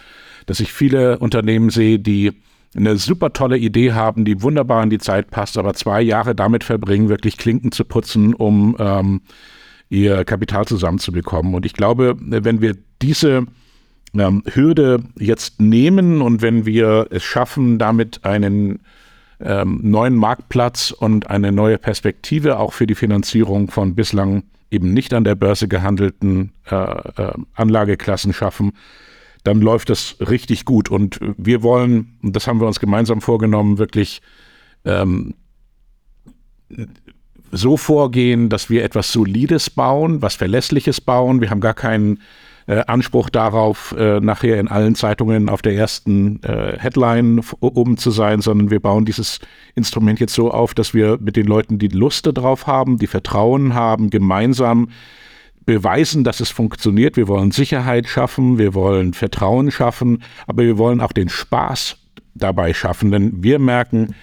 dass ich viele Unternehmen sehe, die eine super tolle Idee haben, die wunderbar in die Zeit passt, aber zwei Jahre damit verbringen, wirklich Klinken zu putzen, um ähm, ihr Kapital zusammenzubekommen. Und ich glaube, wenn wir diese ähm, Hürde jetzt nehmen und wenn wir es schaffen, damit einen ähm, neuen Marktplatz und eine neue Perspektive auch für die Finanzierung von bislang eben nicht an der Börse gehandelten äh, äh, Anlageklassen schaffen, dann läuft das richtig gut. Und wir wollen, und das haben wir uns gemeinsam vorgenommen, wirklich ähm, so vorgehen, dass wir etwas Solides bauen, was Verlässliches bauen. Wir haben gar keinen äh, Anspruch darauf, äh, nachher in allen Zeitungen auf der ersten äh, Headline oben zu sein, sondern wir bauen dieses Instrument jetzt so auf, dass wir mit den Leuten, die Lust darauf haben, die Vertrauen haben, gemeinsam beweisen, dass es funktioniert. Wir wollen Sicherheit schaffen, wir wollen Vertrauen schaffen, aber wir wollen auch den Spaß dabei schaffen, denn wir merken,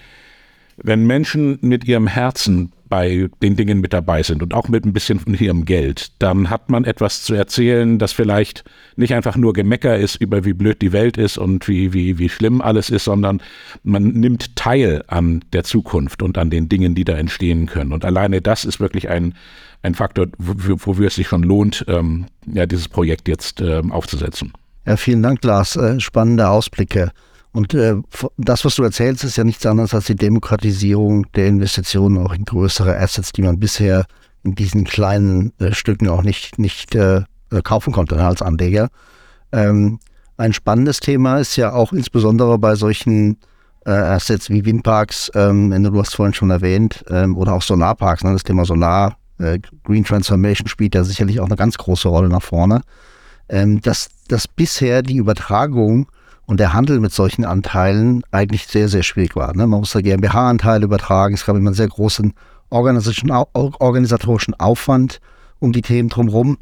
wenn Menschen mit ihrem Herzen bei den Dingen mit dabei sind und auch mit ein bisschen von ihrem Geld, dann hat man etwas zu erzählen, das vielleicht nicht einfach nur Gemecker ist über wie blöd die Welt ist und wie, wie, wie schlimm alles ist, sondern man nimmt teil an der Zukunft und an den Dingen, die da entstehen können. Und alleine das ist wirklich ein, ein Faktor, wofür es sich schon lohnt, ähm, ja, dieses Projekt jetzt ähm, aufzusetzen. Ja, vielen Dank, Lars. Äh, spannende Ausblicke. Und äh, das, was du erzählst, ist ja nichts anderes als die Demokratisierung der Investitionen auch in größere Assets, die man bisher in diesen kleinen äh, Stücken auch nicht, nicht äh, äh kaufen konnte ne, als Anleger. Ähm, ein spannendes Thema ist ja auch insbesondere bei solchen äh, Assets wie Windparks, ähm, du hast vorhin schon erwähnt, ähm, oder auch Solarparks, ne, das Thema Solar, äh, Green Transformation spielt ja sicherlich auch eine ganz große Rolle nach vorne. Ähm, dass, dass bisher die Übertragung und der Handel mit solchen Anteilen eigentlich sehr, sehr schwierig war. Ne? Man muss da GmbH-Anteile übertragen. Es gab immer einen sehr großen organisatorischen Aufwand um die Themen drumherum.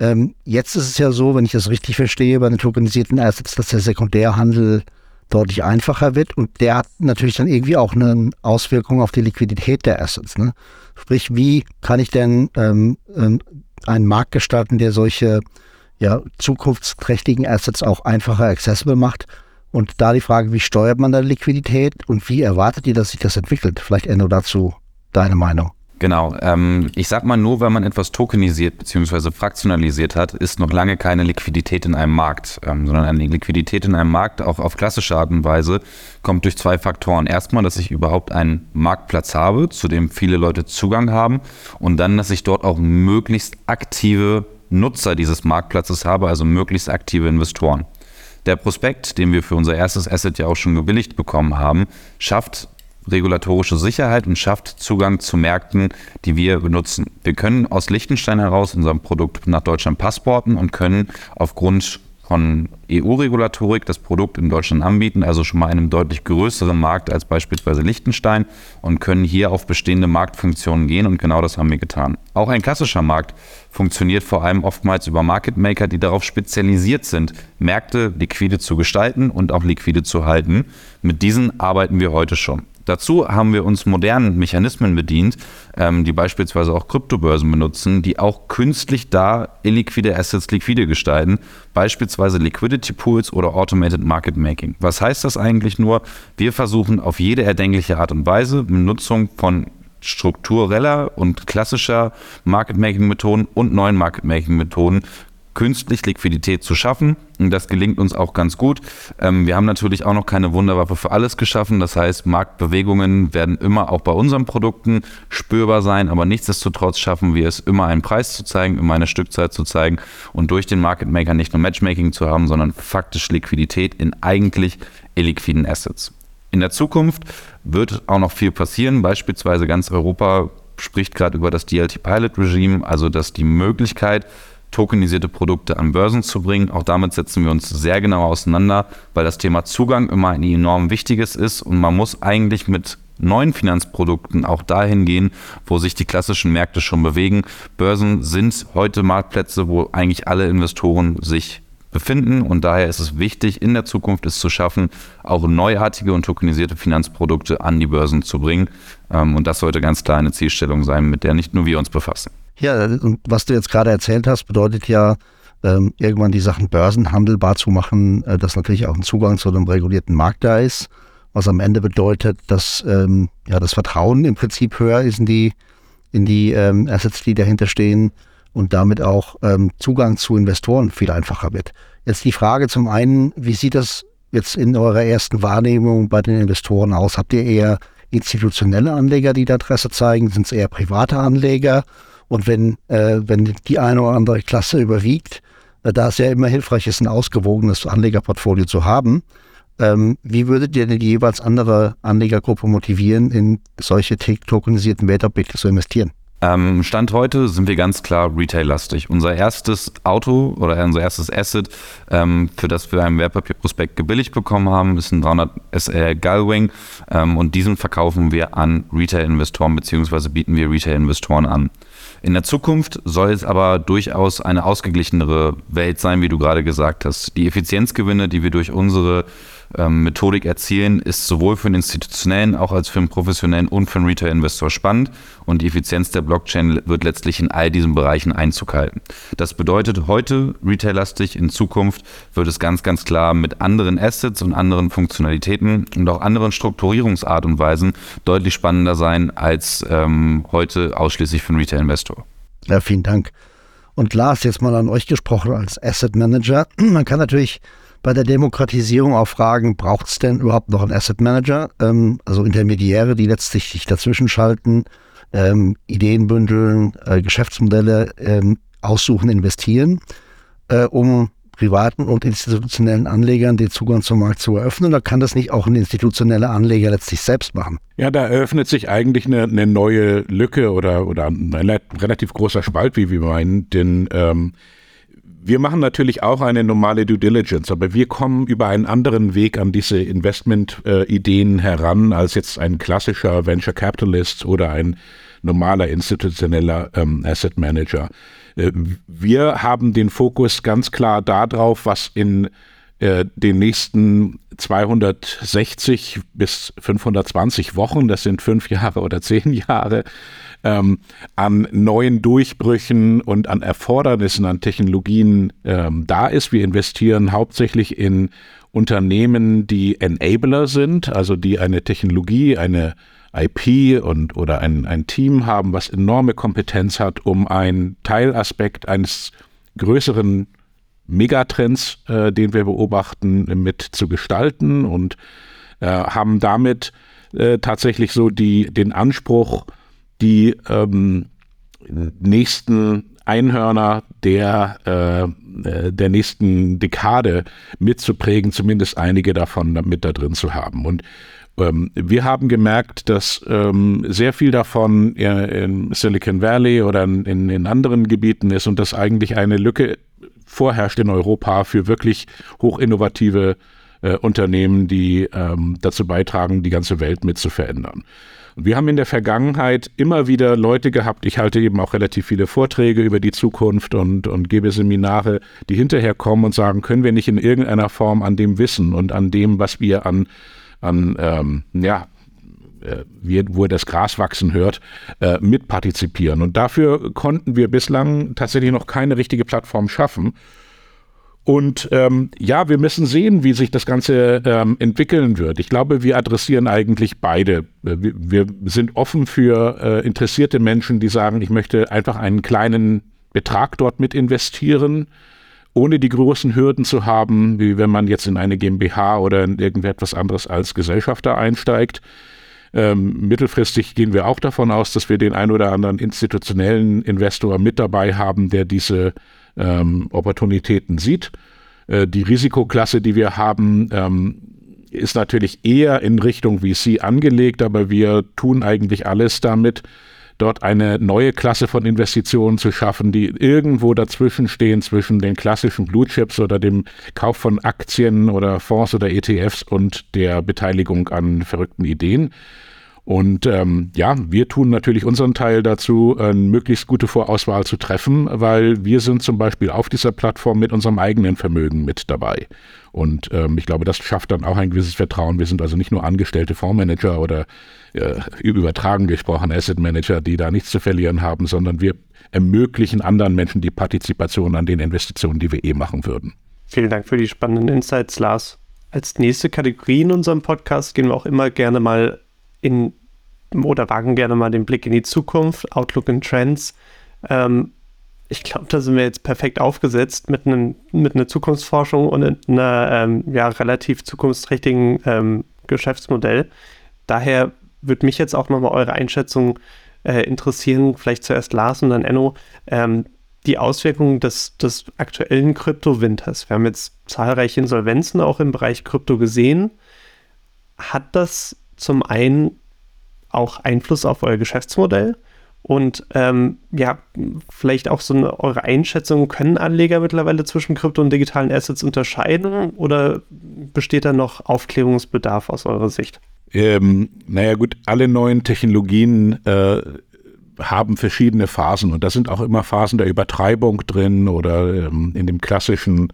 Ähm, jetzt ist es ja so, wenn ich das richtig verstehe, bei den tokenisierten Assets, dass der Sekundärhandel deutlich einfacher wird und der hat natürlich dann irgendwie auch eine Auswirkung auf die Liquidität der Assets. Ne? Sprich, wie kann ich denn ähm, ähm einen Markt gestalten, der solche ja, zukunftsträchtigen Assets auch einfacher accessible macht. Und da die Frage, wie steuert man da Liquidität und wie erwartet ihr, dass sich das entwickelt? Vielleicht Enno dazu deine Meinung. Genau. Ähm, ich sag mal, nur wenn man etwas tokenisiert bzw. fraktionalisiert hat, ist noch lange keine Liquidität in einem Markt, ähm, sondern eine Liquidität in einem Markt auch auf klassische Art und Weise kommt durch zwei Faktoren. Erstmal, dass ich überhaupt einen Marktplatz habe, zu dem viele Leute Zugang haben und dann, dass ich dort auch möglichst aktive Nutzer dieses Marktplatzes habe, also möglichst aktive Investoren. Der Prospekt, den wir für unser erstes Asset ja auch schon gebilligt bekommen haben, schafft regulatorische Sicherheit und schafft Zugang zu Märkten, die wir benutzen. Wir können aus Liechtenstein heraus unser Produkt nach Deutschland passporten und können aufgrund von EU-Regulatorik das Produkt in Deutschland anbieten, also schon mal einem deutlich größeren Markt als beispielsweise Liechtenstein und können hier auf bestehende Marktfunktionen gehen und genau das haben wir getan. Auch ein klassischer Markt funktioniert vor allem oftmals über Market Maker, die darauf spezialisiert sind, Märkte liquide zu gestalten und auch liquide zu halten. Mit diesen arbeiten wir heute schon. Dazu haben wir uns modernen Mechanismen bedient, ähm, die beispielsweise auch Kryptobörsen benutzen, die auch künstlich da illiquide Assets liquide gestalten, beispielsweise Liquidity Pools oder Automated Market Making. Was heißt das eigentlich nur? Wir versuchen auf jede erdenkliche Art und Weise Benutzung von struktureller und klassischer Market-Making-Methoden und neuen Market-Making-Methoden künstlich Liquidität zu schaffen. Und das gelingt uns auch ganz gut. Ähm, wir haben natürlich auch noch keine Wunderwaffe für alles geschaffen. Das heißt, Marktbewegungen werden immer auch bei unseren Produkten spürbar sein. Aber nichtsdestotrotz schaffen wir es, immer einen Preis zu zeigen, immer eine Stückzeit zu zeigen und durch den Market Maker nicht nur Matchmaking zu haben, sondern faktisch Liquidität in eigentlich illiquiden Assets. In der Zukunft wird auch noch viel passieren. Beispielsweise ganz Europa spricht gerade über das DLT Pilot Regime, also dass die Möglichkeit, tokenisierte Produkte an Börsen zu bringen. Auch damit setzen wir uns sehr genau auseinander, weil das Thema Zugang immer ein enorm wichtiges ist und man muss eigentlich mit neuen Finanzprodukten auch dahin gehen, wo sich die klassischen Märkte schon bewegen. Börsen sind heute Marktplätze, wo eigentlich alle Investoren sich befinden und daher ist es wichtig, in der Zukunft es zu schaffen, auch neuartige und tokenisierte Finanzprodukte an die Börsen zu bringen. Ähm, und das sollte ganz klar eine Zielstellung sein, mit der nicht nur wir uns befassen. Ja, und was du jetzt gerade erzählt hast, bedeutet ja, ähm, irgendwann die Sachen börsenhandelbar zu machen, äh, dass natürlich auch ein Zugang zu einem regulierten Markt da ist, was am Ende bedeutet, dass ähm, ja das Vertrauen im Prinzip höher ist in die, in die ähm, Assets, die dahinter stehen und damit auch ähm, Zugang zu Investoren viel einfacher wird. Jetzt die Frage zum einen, wie sieht das jetzt in eurer ersten Wahrnehmung bei den Investoren aus? Habt ihr eher institutionelle Anleger, die da Interesse zeigen? Sind es eher private Anleger? Und wenn, äh, wenn die eine oder andere Klasse überwiegt, äh, da es ja immer hilfreich ist, ein ausgewogenes Anlegerportfolio zu haben, ähm, wie würdet ihr denn die jeweils andere Anlegergruppe motivieren, in solche tokenisierten Wertobjekte zu investieren? Ähm, Stand heute sind wir ganz klar Retail-lastig. Unser erstes Auto oder unser erstes Asset, ähm, für das wir einen Wertpapierprospekt gebilligt bekommen haben, ist ein 300 SR Gullwing ähm, und diesen verkaufen wir an Retail-Investoren bzw. bieten wir Retail-Investoren an. In der Zukunft soll es aber durchaus eine ausgeglichenere Welt sein, wie du gerade gesagt hast. Die Effizienzgewinne, die wir durch unsere ähm, Methodik erzielen, ist sowohl für den institutionellen, auch als für den professionellen und für den Retail-Investor spannend und die Effizienz der Blockchain wird letztlich in all diesen Bereichen Einzug halten. Das bedeutet heute retail-lastig, in Zukunft wird es ganz, ganz klar mit anderen Assets und anderen Funktionalitäten und auch anderen Strukturierungsart und Weisen deutlich spannender sein als ähm, heute ausschließlich für den Retail-Investor. Ja, vielen Dank. Und Lars, jetzt mal an euch gesprochen als Asset Manager. Man kann natürlich bei der Demokratisierung auch fragen, braucht es denn überhaupt noch einen Asset Manager? Ähm, also Intermediäre, die letztlich sich dazwischen schalten, ähm, Ideen bündeln, äh, Geschäftsmodelle ähm, aussuchen, investieren, äh, um privaten und institutionellen Anlegern den Zugang zum Markt zu eröffnen? Oder kann das nicht auch ein institutioneller Anleger letztlich selbst machen? Ja, da eröffnet sich eigentlich eine, eine neue Lücke oder, oder ein relativ großer Spalt, wie wir meinen, denn ähm, wir machen natürlich auch eine normale Due Diligence, aber wir kommen über einen anderen Weg an diese Investment-Ideen heran als jetzt ein klassischer Venture Capitalist oder ein normaler institutioneller ähm, Asset Manager. Äh, wir haben den Fokus ganz klar darauf, was in äh, den nächsten 260 bis 520 Wochen, das sind fünf Jahre oder zehn Jahre, ähm, an neuen Durchbrüchen und an Erfordernissen an Technologien ähm, da ist. Wir investieren hauptsächlich in Unternehmen, die Enabler sind, also die eine Technologie, eine IP und oder ein, ein Team haben, was enorme Kompetenz hat, um einen Teilaspekt eines größeren Megatrends, äh, den wir beobachten, mit zu gestalten und äh, haben damit äh, tatsächlich so die, den Anspruch, die ähm, nächsten Einhörner der, äh, äh, der nächsten Dekade mitzuprägen, zumindest einige davon mit da drin zu haben. Und ähm, wir haben gemerkt, dass ähm, sehr viel davon in Silicon Valley oder in, in anderen Gebieten ist und dass eigentlich eine Lücke vorherrscht in Europa für wirklich hochinnovative äh, Unternehmen, die ähm, dazu beitragen, die ganze Welt mit zu verändern. Und wir haben in der Vergangenheit immer wieder Leute gehabt, ich halte eben auch relativ viele Vorträge über die Zukunft und, und gebe Seminare, die hinterher kommen und sagen, können wir nicht in irgendeiner Form an dem Wissen und an dem, was wir an, an ähm, ja, äh, wie, wo das Gras wachsen hört, äh, mitpartizipieren. Und dafür konnten wir bislang tatsächlich noch keine richtige Plattform schaffen. Und ähm, ja, wir müssen sehen, wie sich das Ganze ähm, entwickeln wird. Ich glaube, wir adressieren eigentlich beide. Wir, wir sind offen für äh, interessierte Menschen, die sagen, ich möchte einfach einen kleinen Betrag dort mit investieren, ohne die großen Hürden zu haben, wie wenn man jetzt in eine GmbH oder in irgendetwas anderes als Gesellschafter einsteigt. Ähm, mittelfristig gehen wir auch davon aus, dass wir den ein oder anderen institutionellen Investor mit dabei haben, der diese ähm, Opportunitäten sieht. Äh, die Risikoklasse, die wir haben, ähm, ist natürlich eher in Richtung VC angelegt, aber wir tun eigentlich alles damit, dort eine neue Klasse von Investitionen zu schaffen, die irgendwo dazwischen stehen zwischen den klassischen Blue Chips oder dem Kauf von Aktien oder Fonds oder ETFs und der Beteiligung an verrückten Ideen. Und ähm, ja, wir tun natürlich unseren Teil dazu, eine möglichst gute Vorauswahl zu treffen, weil wir sind zum Beispiel auf dieser Plattform mit unserem eigenen Vermögen mit dabei. Und ähm, ich glaube, das schafft dann auch ein gewisses Vertrauen. Wir sind also nicht nur angestellte Fondsmanager oder äh, übertragen gesprochen Asset Manager, die da nichts zu verlieren haben, sondern wir ermöglichen anderen Menschen die Partizipation an den Investitionen, die wir eh machen würden. Vielen Dank für die spannenden Insights, Lars. Als nächste Kategorie in unserem Podcast gehen wir auch immer gerne mal in oder wagen gerne mal den Blick in die Zukunft, Outlook and Trends. Ähm, ich glaube, da sind wir jetzt perfekt aufgesetzt mit, einem, mit einer Zukunftsforschung und einer ähm, ja, relativ zukunftsträchtigen ähm, Geschäftsmodell. Daher würde mich jetzt auch nochmal eure Einschätzung äh, interessieren, vielleicht zuerst Lars und dann Enno, ähm, die Auswirkungen des, des aktuellen Kryptowinters. Wir haben jetzt zahlreiche Insolvenzen auch im Bereich Krypto gesehen. Hat das zum einen auch Einfluss auf euer Geschäftsmodell Und ähm, ja, vielleicht auch so eine, eure Einschätzung, können Anleger mittlerweile zwischen Krypto und digitalen Assets unterscheiden oder besteht da noch Aufklärungsbedarf aus eurer Sicht? Ähm, naja gut, alle neuen Technologien äh, haben verschiedene Phasen und da sind auch immer Phasen der Übertreibung drin oder ähm, in dem klassischen,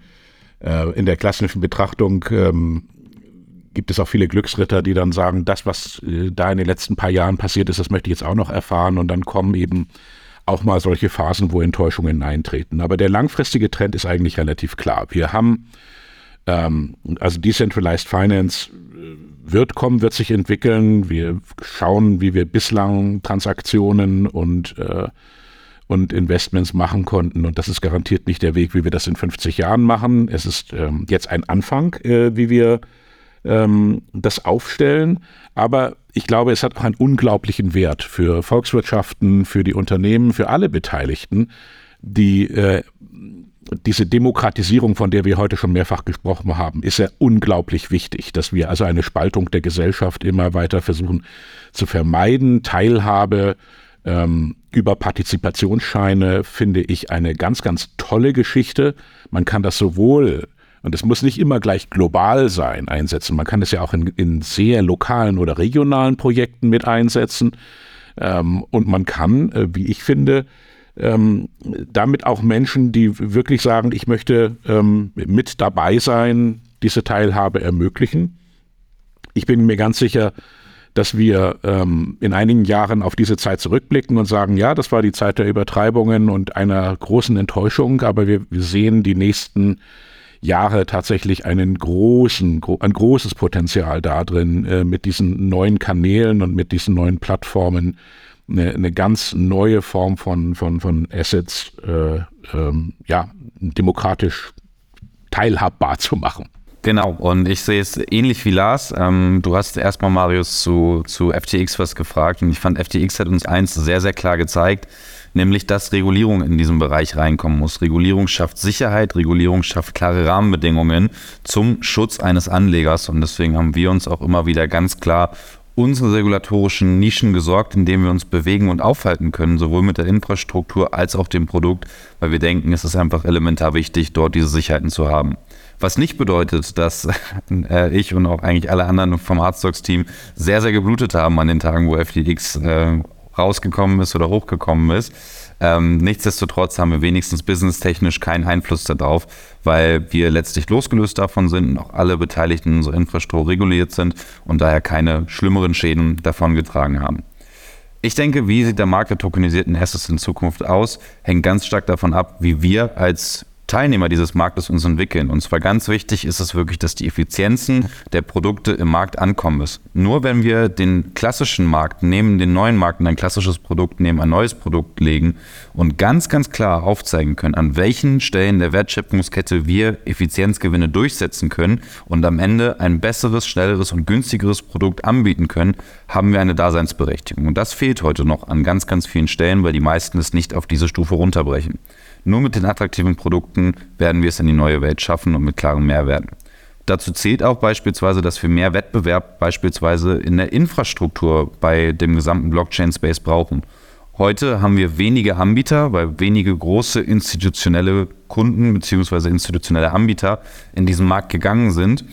äh, in der klassischen Betrachtung ähm, gibt es auch viele Glücksritter, die dann sagen, das, was äh, da in den letzten paar Jahren passiert ist, das möchte ich jetzt auch noch erfahren und dann kommen eben auch mal solche Phasen, wo Enttäuschungen eintreten. Aber der langfristige Trend ist eigentlich relativ klar. Wir haben ähm, also Decentralized Finance äh, wird kommen, wird sich entwickeln. Wir schauen, wie wir bislang Transaktionen und äh, und Investments machen konnten. Und das ist garantiert nicht der Weg, wie wir das in 50 Jahren machen. Es ist ähm, jetzt ein Anfang, äh, wie wir ähm, das aufstellen. Aber ich glaube, es hat auch einen unglaublichen Wert für Volkswirtschaften, für die Unternehmen, für alle Beteiligten, die äh, diese Demokratisierung, von der wir heute schon mehrfach gesprochen haben, ist ja unglaublich wichtig, dass wir also eine Spaltung der Gesellschaft immer weiter versuchen zu vermeiden. Teilhabe ähm, über Partizipationsscheine finde ich eine ganz, ganz tolle Geschichte. Man kann das sowohl und es muss nicht immer gleich global sein, einsetzen. Man kann es ja auch in, in sehr lokalen oder regionalen Projekten mit einsetzen. Ähm, und man kann, äh, wie ich finde, ähm, damit auch Menschen, die wirklich sagen, ich möchte ähm, mit dabei sein, diese Teilhabe ermöglichen. Ich bin mir ganz sicher, dass wir ähm, in einigen Jahren auf diese Zeit zurückblicken und sagen, ja, das war die Zeit der Übertreibungen und einer großen Enttäuschung, aber wir, wir sehen die nächsten Jahre tatsächlich einen großen, ein großes Potenzial da drin, äh, mit diesen neuen Kanälen und mit diesen neuen Plattformen eine, eine ganz neue Form von, von, von Assets äh, ähm, ja, demokratisch teilhabbar zu machen. Genau, und ich sehe es ähnlich wie Lars. Ähm, du hast erstmal, Marius, zu, zu FTX was gefragt und ich fand, FTX hat uns eins sehr, sehr klar gezeigt nämlich dass Regulierung in diesem Bereich reinkommen muss. Regulierung schafft Sicherheit, Regulierung schafft klare Rahmenbedingungen zum Schutz eines Anlegers und deswegen haben wir uns auch immer wieder ganz klar unsere regulatorischen Nischen gesorgt, in denen wir uns bewegen und aufhalten können, sowohl mit der Infrastruktur als auch dem Produkt, weil wir denken, es ist einfach elementar wichtig, dort diese Sicherheiten zu haben. Was nicht bedeutet, dass äh, ich und auch eigentlich alle anderen vom Hardstocks-Team sehr, sehr geblutet haben an den Tagen, wo FTX äh, rausgekommen ist oder hochgekommen ist. Ähm, nichtsdestotrotz haben wir wenigstens businesstechnisch keinen Einfluss darauf, weil wir letztlich losgelöst davon sind und auch alle Beteiligten unserer Infrastruktur reguliert sind und daher keine schlimmeren Schäden davon getragen haben. Ich denke, wie sieht der Markt der tokenisierten Assets in Zukunft aus, hängt ganz stark davon ab, wie wir als Teilnehmer dieses Marktes uns entwickeln. Und zwar ganz wichtig ist es wirklich, dass die Effizienzen der Produkte im Markt ankommen müssen. Nur wenn wir den klassischen Markt neben den neuen Markt ein klassisches Produkt neben ein neues Produkt legen und ganz, ganz klar aufzeigen können, an welchen Stellen der Wertschöpfungskette wir Effizienzgewinne durchsetzen können und am Ende ein besseres, schnelleres und günstigeres Produkt anbieten können, haben wir eine Daseinsberechtigung. Und das fehlt heute noch an ganz, ganz vielen Stellen, weil die meisten es nicht auf diese Stufe runterbrechen. Nur mit den attraktiven Produkten werden wir es in die neue Welt schaffen und mit klaren Mehrwerten. Dazu zählt auch beispielsweise, dass wir mehr Wettbewerb beispielsweise in der Infrastruktur bei dem gesamten Blockchain-Space brauchen. Heute haben wir wenige Anbieter, weil wenige große institutionelle Kunden bzw. institutionelle Anbieter in diesen Markt gegangen sind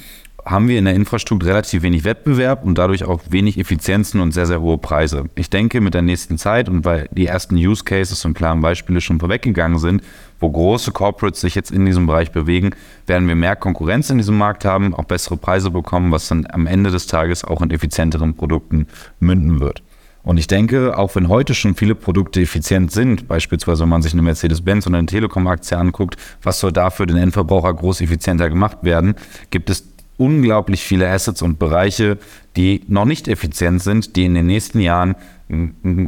haben wir in der Infrastruktur relativ wenig Wettbewerb und dadurch auch wenig Effizienzen und sehr, sehr hohe Preise. Ich denke, mit der nächsten Zeit und weil die ersten Use Cases und klaren Beispiele schon vorweggegangen sind, wo große Corporates sich jetzt in diesem Bereich bewegen, werden wir mehr Konkurrenz in diesem Markt haben, auch bessere Preise bekommen, was dann am Ende des Tages auch in effizienteren Produkten münden wird. Und ich denke, auch wenn heute schon viele Produkte effizient sind, beispielsweise wenn man sich eine Mercedes-Benz oder eine Telekom-Aktie anguckt, was soll da für den Endverbraucher groß effizienter gemacht werden, gibt es unglaublich viele Assets und Bereiche, die noch nicht effizient sind, die in den nächsten Jahren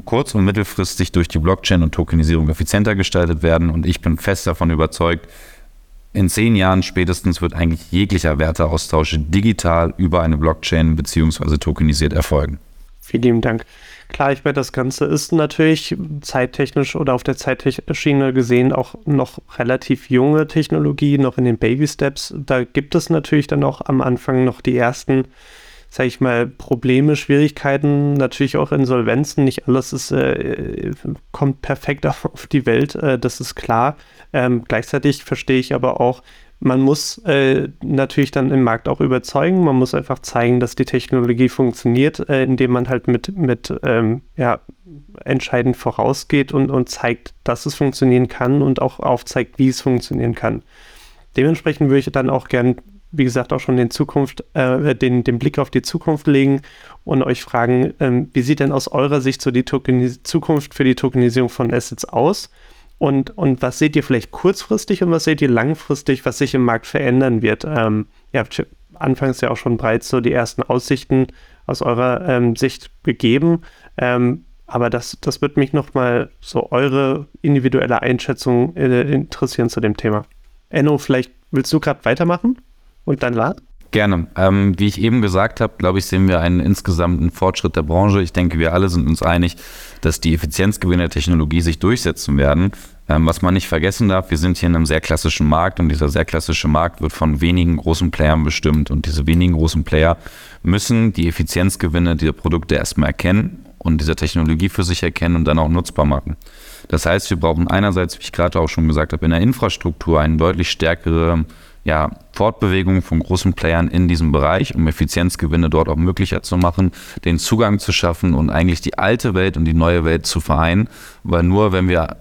kurz- und mittelfristig durch die Blockchain und Tokenisierung effizienter gestaltet werden. Und ich bin fest davon überzeugt, in zehn Jahren spätestens wird eigentlich jeglicher Werteaustausch digital über eine Blockchain bzw. tokenisiert erfolgen. Vielen lieben Dank. Klar, ich meine, das Ganze ist natürlich zeittechnisch oder auf der Zeitschiene gesehen auch noch relativ junge Technologie, noch in den Baby Steps. Da gibt es natürlich dann auch am Anfang noch die ersten sage ich mal, Probleme, Schwierigkeiten, natürlich auch Insolvenzen. Nicht alles ist, äh, kommt perfekt auf die Welt, äh, das ist klar. Ähm, gleichzeitig verstehe ich aber auch, man muss äh, natürlich dann im Markt auch überzeugen. Man muss einfach zeigen, dass die Technologie funktioniert, äh, indem man halt mit, mit ähm, ja, entscheidend vorausgeht und, und zeigt, dass es funktionieren kann und auch aufzeigt, wie es funktionieren kann. Dementsprechend würde ich dann auch gern, wie gesagt, auch schon den Zukunft, äh, den, den Blick auf die Zukunft legen und euch fragen, ähm, wie sieht denn aus eurer Sicht so die Tokenis Zukunft für die Tokenisierung von Assets aus? Und, und was seht ihr vielleicht kurzfristig und was seht ihr langfristig, was sich im Markt verändern wird? Ähm, ihr habt anfangs ja auch schon bereits so die ersten Aussichten aus eurer ähm, Sicht gegeben. Ähm, aber das, das wird mich nochmal so eure individuelle Einschätzung äh, interessieren zu dem Thema. Enno, vielleicht willst du gerade weitermachen und dann Lars? Gerne. Ähm, wie ich eben gesagt habe, glaube ich, sehen wir einen insgesamten Fortschritt der Branche. Ich denke, wir alle sind uns einig, dass die Effizienzgewinne der Technologie sich durchsetzen werden. Ähm, was man nicht vergessen darf, wir sind hier in einem sehr klassischen Markt und dieser sehr klassische Markt wird von wenigen großen Playern bestimmt. Und diese wenigen großen Player müssen die Effizienzgewinne dieser Produkte erstmal erkennen und dieser Technologie für sich erkennen und dann auch nutzbar machen. Das heißt, wir brauchen einerseits, wie ich gerade auch schon gesagt habe, in der Infrastruktur eine deutlich stärkere ja, Fortbewegung von großen Playern in diesem Bereich, um Effizienzgewinne dort auch möglicher zu machen, den Zugang zu schaffen und eigentlich die alte Welt und die neue Welt zu vereinen. Weil nur wenn wir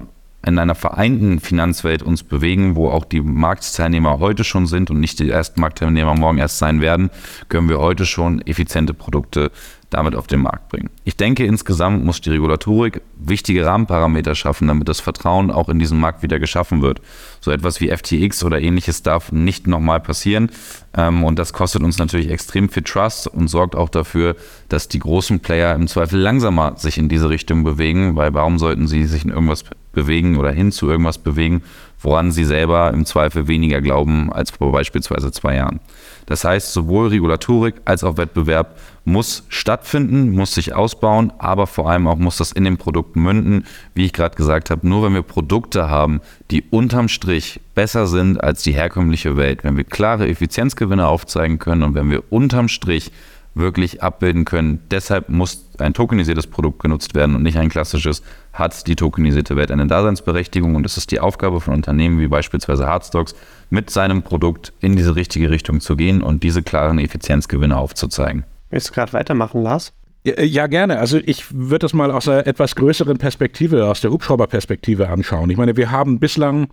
in einer vereinten Finanzwelt uns bewegen, wo auch die Marktteilnehmer heute schon sind und nicht die ersten Marktteilnehmer morgen erst sein werden, können wir heute schon effiziente Produkte damit auf den Markt bringen. Ich denke, insgesamt muss die Regulatorik wichtige Rahmenparameter schaffen, damit das Vertrauen auch in diesen Markt wieder geschaffen wird. So etwas wie FTX oder ähnliches darf nicht nochmal passieren. Ähm, und das kostet uns natürlich extrem viel Trust und sorgt auch dafür, dass die großen Player im Zweifel langsamer sich in diese Richtung bewegen, weil warum sollten sie sich in irgendwas bewegen oder hin zu irgendwas bewegen, woran sie selber im Zweifel weniger glauben als vor beispielsweise zwei Jahren. Das heißt, sowohl Regulatorik als auch Wettbewerb muss stattfinden, muss sich ausbauen, aber vor allem auch muss das in den Produkten münden. Wie ich gerade gesagt habe, nur wenn wir Produkte haben, die unterm Strich besser sind als die herkömmliche Welt, wenn wir klare Effizienzgewinne aufzeigen können und wenn wir unterm Strich wirklich abbilden können. Deshalb muss ein tokenisiertes Produkt genutzt werden und nicht ein klassisches, hat die tokenisierte Welt eine Daseinsberechtigung und es ist die Aufgabe von Unternehmen wie beispielsweise Hardstocks, mit seinem Produkt in diese richtige Richtung zu gehen und diese klaren Effizienzgewinne aufzuzeigen. Willst du gerade weitermachen, Lars? Äh, ja, gerne. Also ich würde das mal aus einer etwas größeren Perspektive, aus der Hubschrauberperspektive anschauen. Ich meine, wir haben bislang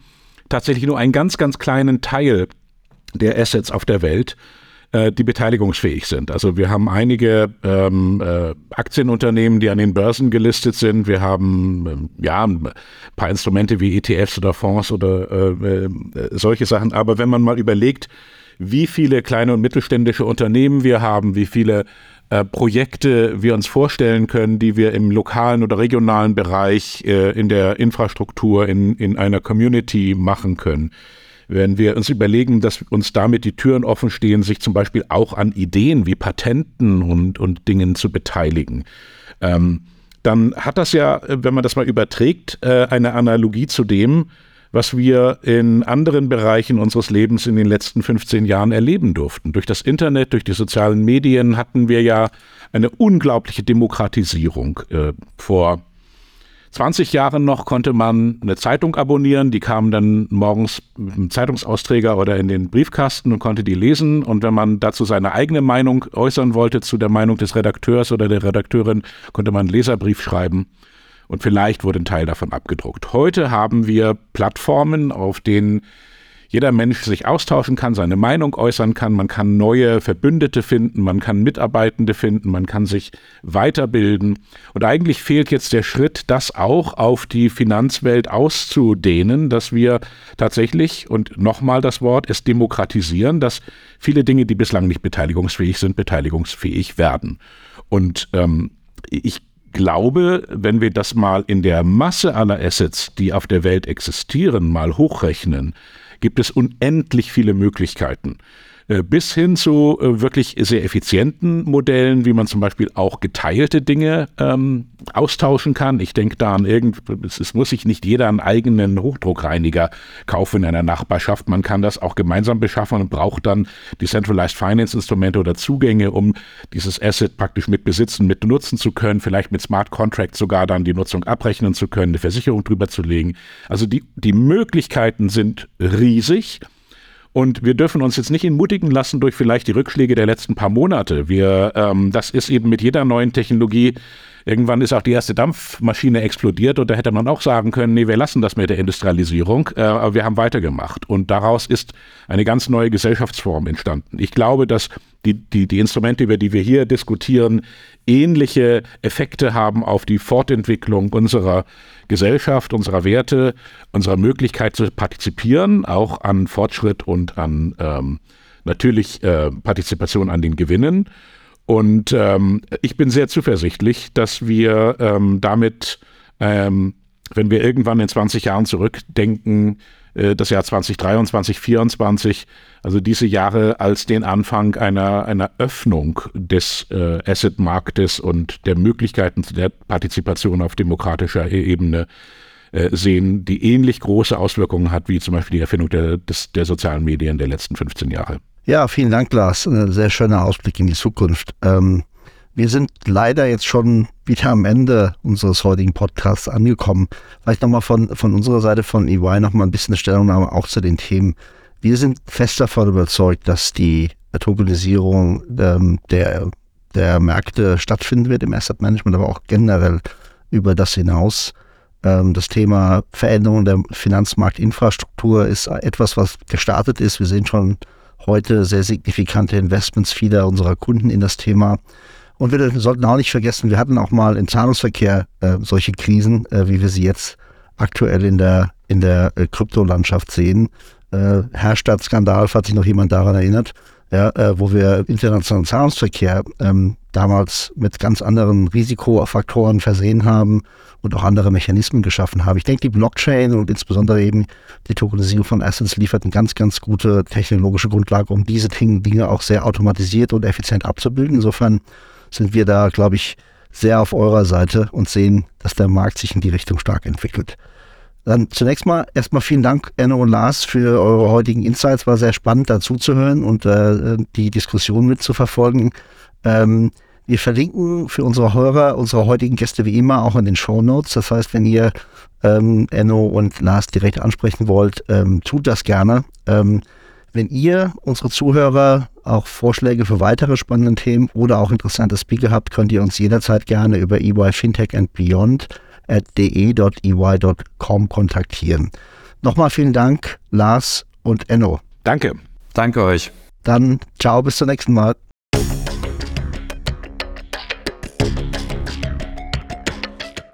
tatsächlich nur einen ganz, ganz kleinen Teil der Assets auf der Welt, äh, die beteiligungsfähig sind. Also wir haben einige ähm, äh, Aktienunternehmen, die an den Börsen gelistet sind. Wir haben ähm, ja ein paar Instrumente wie ETFs oder Fonds oder äh, äh, solche Sachen. Aber wenn man mal überlegt, wie viele kleine und mittelständische Unternehmen wir haben, wie viele äh, Projekte wir uns vorstellen können, die wir im lokalen oder regionalen Bereich äh, in der Infrastruktur, in, in einer Community machen können wenn wir uns überlegen, dass uns damit die Türen offen stehen, sich zum Beispiel auch an Ideen wie Patenten und, und Dingen zu beteiligen. Ähm, dann hat das ja, wenn man das mal überträgt, äh, eine Analogie zu dem, was wir in anderen Bereichen unseres Lebens in den letzten 15 Jahren erleben durften. Durch das Internet, durch die sozialen Medien hatten wir ja eine unglaubliche Demokratisierung. Äh, vor 20 Jahren noch konnte man eine Zeitung abonnieren, die kam dann morgens im Zeitungsausträger oder in den Briefkasten und konnte die lesen. Und wenn man dazu seine eigene Meinung äußern wollte zu der Meinung des Redakteurs oder der Redakteurin, konnte man einen Leserbrief schreiben und vielleicht wurde ein Teil davon abgedruckt. Heute haben wir Plattformen, auf denen jeder Mensch sich austauschen kann, seine Meinung äußern kann, man kann neue Verbündete finden, man kann Mitarbeitende finden, man kann sich weiterbilden. Und eigentlich fehlt jetzt der Schritt, das auch auf die Finanzwelt auszudehnen, dass wir tatsächlich, und nochmal das Wort, es demokratisieren, dass viele Dinge, die bislang nicht beteiligungsfähig sind, beteiligungsfähig werden. Und ähm, ich glaube, wenn wir das mal in der Masse aller Assets, die auf der Welt existieren, mal hochrechnen, gibt es unendlich viele Möglichkeiten. Äh, bis hin zu äh, wirklich sehr effizienten Modellen, wie man zum Beispiel auch geteilte Dinge ähm, austauschen kann. Ich denke da an irgend, es muss sich nicht jeder einen eigenen Hochdruckreiniger kaufen in einer Nachbarschaft. Man kann das auch gemeinsam beschaffen und braucht dann Decentralized Finance Instrumente oder Zugänge, um dieses Asset praktisch mit besitzen, mit nutzen zu können, vielleicht mit Smart Contracts sogar dann die Nutzung abrechnen zu können, eine Versicherung drüber zu legen. Also die, die Möglichkeiten sind riesig. Und wir dürfen uns jetzt nicht entmutigen lassen durch vielleicht die Rückschläge der letzten paar Monate. Wir, ähm, das ist eben mit jeder neuen Technologie Irgendwann ist auch die erste Dampfmaschine explodiert und da hätte man auch sagen können, nee, wir lassen das mit der Industrialisierung, äh, aber wir haben weitergemacht. Und daraus ist eine ganz neue Gesellschaftsform entstanden. Ich glaube, dass die, die, die Instrumente, über die wir hier diskutieren, ähnliche Effekte haben auf die Fortentwicklung unserer Gesellschaft, unserer Werte, unserer Möglichkeit zu partizipieren, auch an Fortschritt und an ähm, natürlich äh, Partizipation an den Gewinnen. Und ähm, ich bin sehr zuversichtlich, dass wir ähm, damit, ähm, wenn wir irgendwann in 20 Jahren zurückdenken, äh, das Jahr 2023, 2024, also diese Jahre als den Anfang einer, einer Öffnung des äh, Asset-Marktes und der Möglichkeiten der Partizipation auf demokratischer e-, Ebene äh, sehen, die ähnlich große Auswirkungen hat wie zum Beispiel die Erfindung der, des, der sozialen Medien der letzten 15 Jahre. Ja, vielen Dank, Lars. Ein sehr schöner Ausblick in die Zukunft. Ähm, wir sind leider jetzt schon wieder am Ende unseres heutigen Podcasts angekommen. Vielleicht nochmal von, von unserer Seite von EY nochmal ein bisschen eine Stellungnahme auch zu den Themen. Wir sind fest davon überzeugt, dass die Tokenisierung ähm, der, der Märkte stattfinden wird im Asset Management, aber auch generell über das hinaus. Ähm, das Thema Veränderung der Finanzmarktinfrastruktur ist etwas, was gestartet ist. Wir sehen schon heute sehr signifikante Investments vieler unserer Kunden in das Thema. Und wir sollten auch nicht vergessen, wir hatten auch mal im Zahlungsverkehr äh, solche Krisen, äh, wie wir sie jetzt aktuell in der, in der äh, Kryptolandschaft sehen. Äh, Herstadt-Skandal, falls sich noch jemand daran erinnert, ja, äh, wo wir internationalen Zahlungsverkehr ähm, damals mit ganz anderen Risikofaktoren versehen haben und auch andere Mechanismen geschaffen haben. Ich denke, die Blockchain und insbesondere eben die Tokenisierung von Assets liefert eine ganz, ganz gute technologische Grundlage, um diese Dinge auch sehr automatisiert und effizient abzubilden. Insofern sind wir da, glaube ich, sehr auf eurer Seite und sehen, dass der Markt sich in die Richtung stark entwickelt. Dann zunächst mal erstmal vielen Dank, Enno und Lars, für eure heutigen Insights. War sehr spannend, dazuzuhören und äh, die Diskussion mitzuverfolgen. Ähm, wir verlinken für unsere Hörer unsere heutigen Gäste wie immer auch in den Show Notes. Das heißt, wenn ihr ähm, Enno und Lars direkt ansprechen wollt, ähm, tut das gerne. Ähm, wenn ihr, unsere Zuhörer, auch Vorschläge für weitere spannende Themen oder auch interessante Speaker habt, könnt ihr uns jederzeit gerne über EY Fintech and Beyond at de.ey.com kontaktieren. Nochmal vielen Dank, Lars und Enno. Danke. Danke euch. Dann ciao, bis zum nächsten Mal.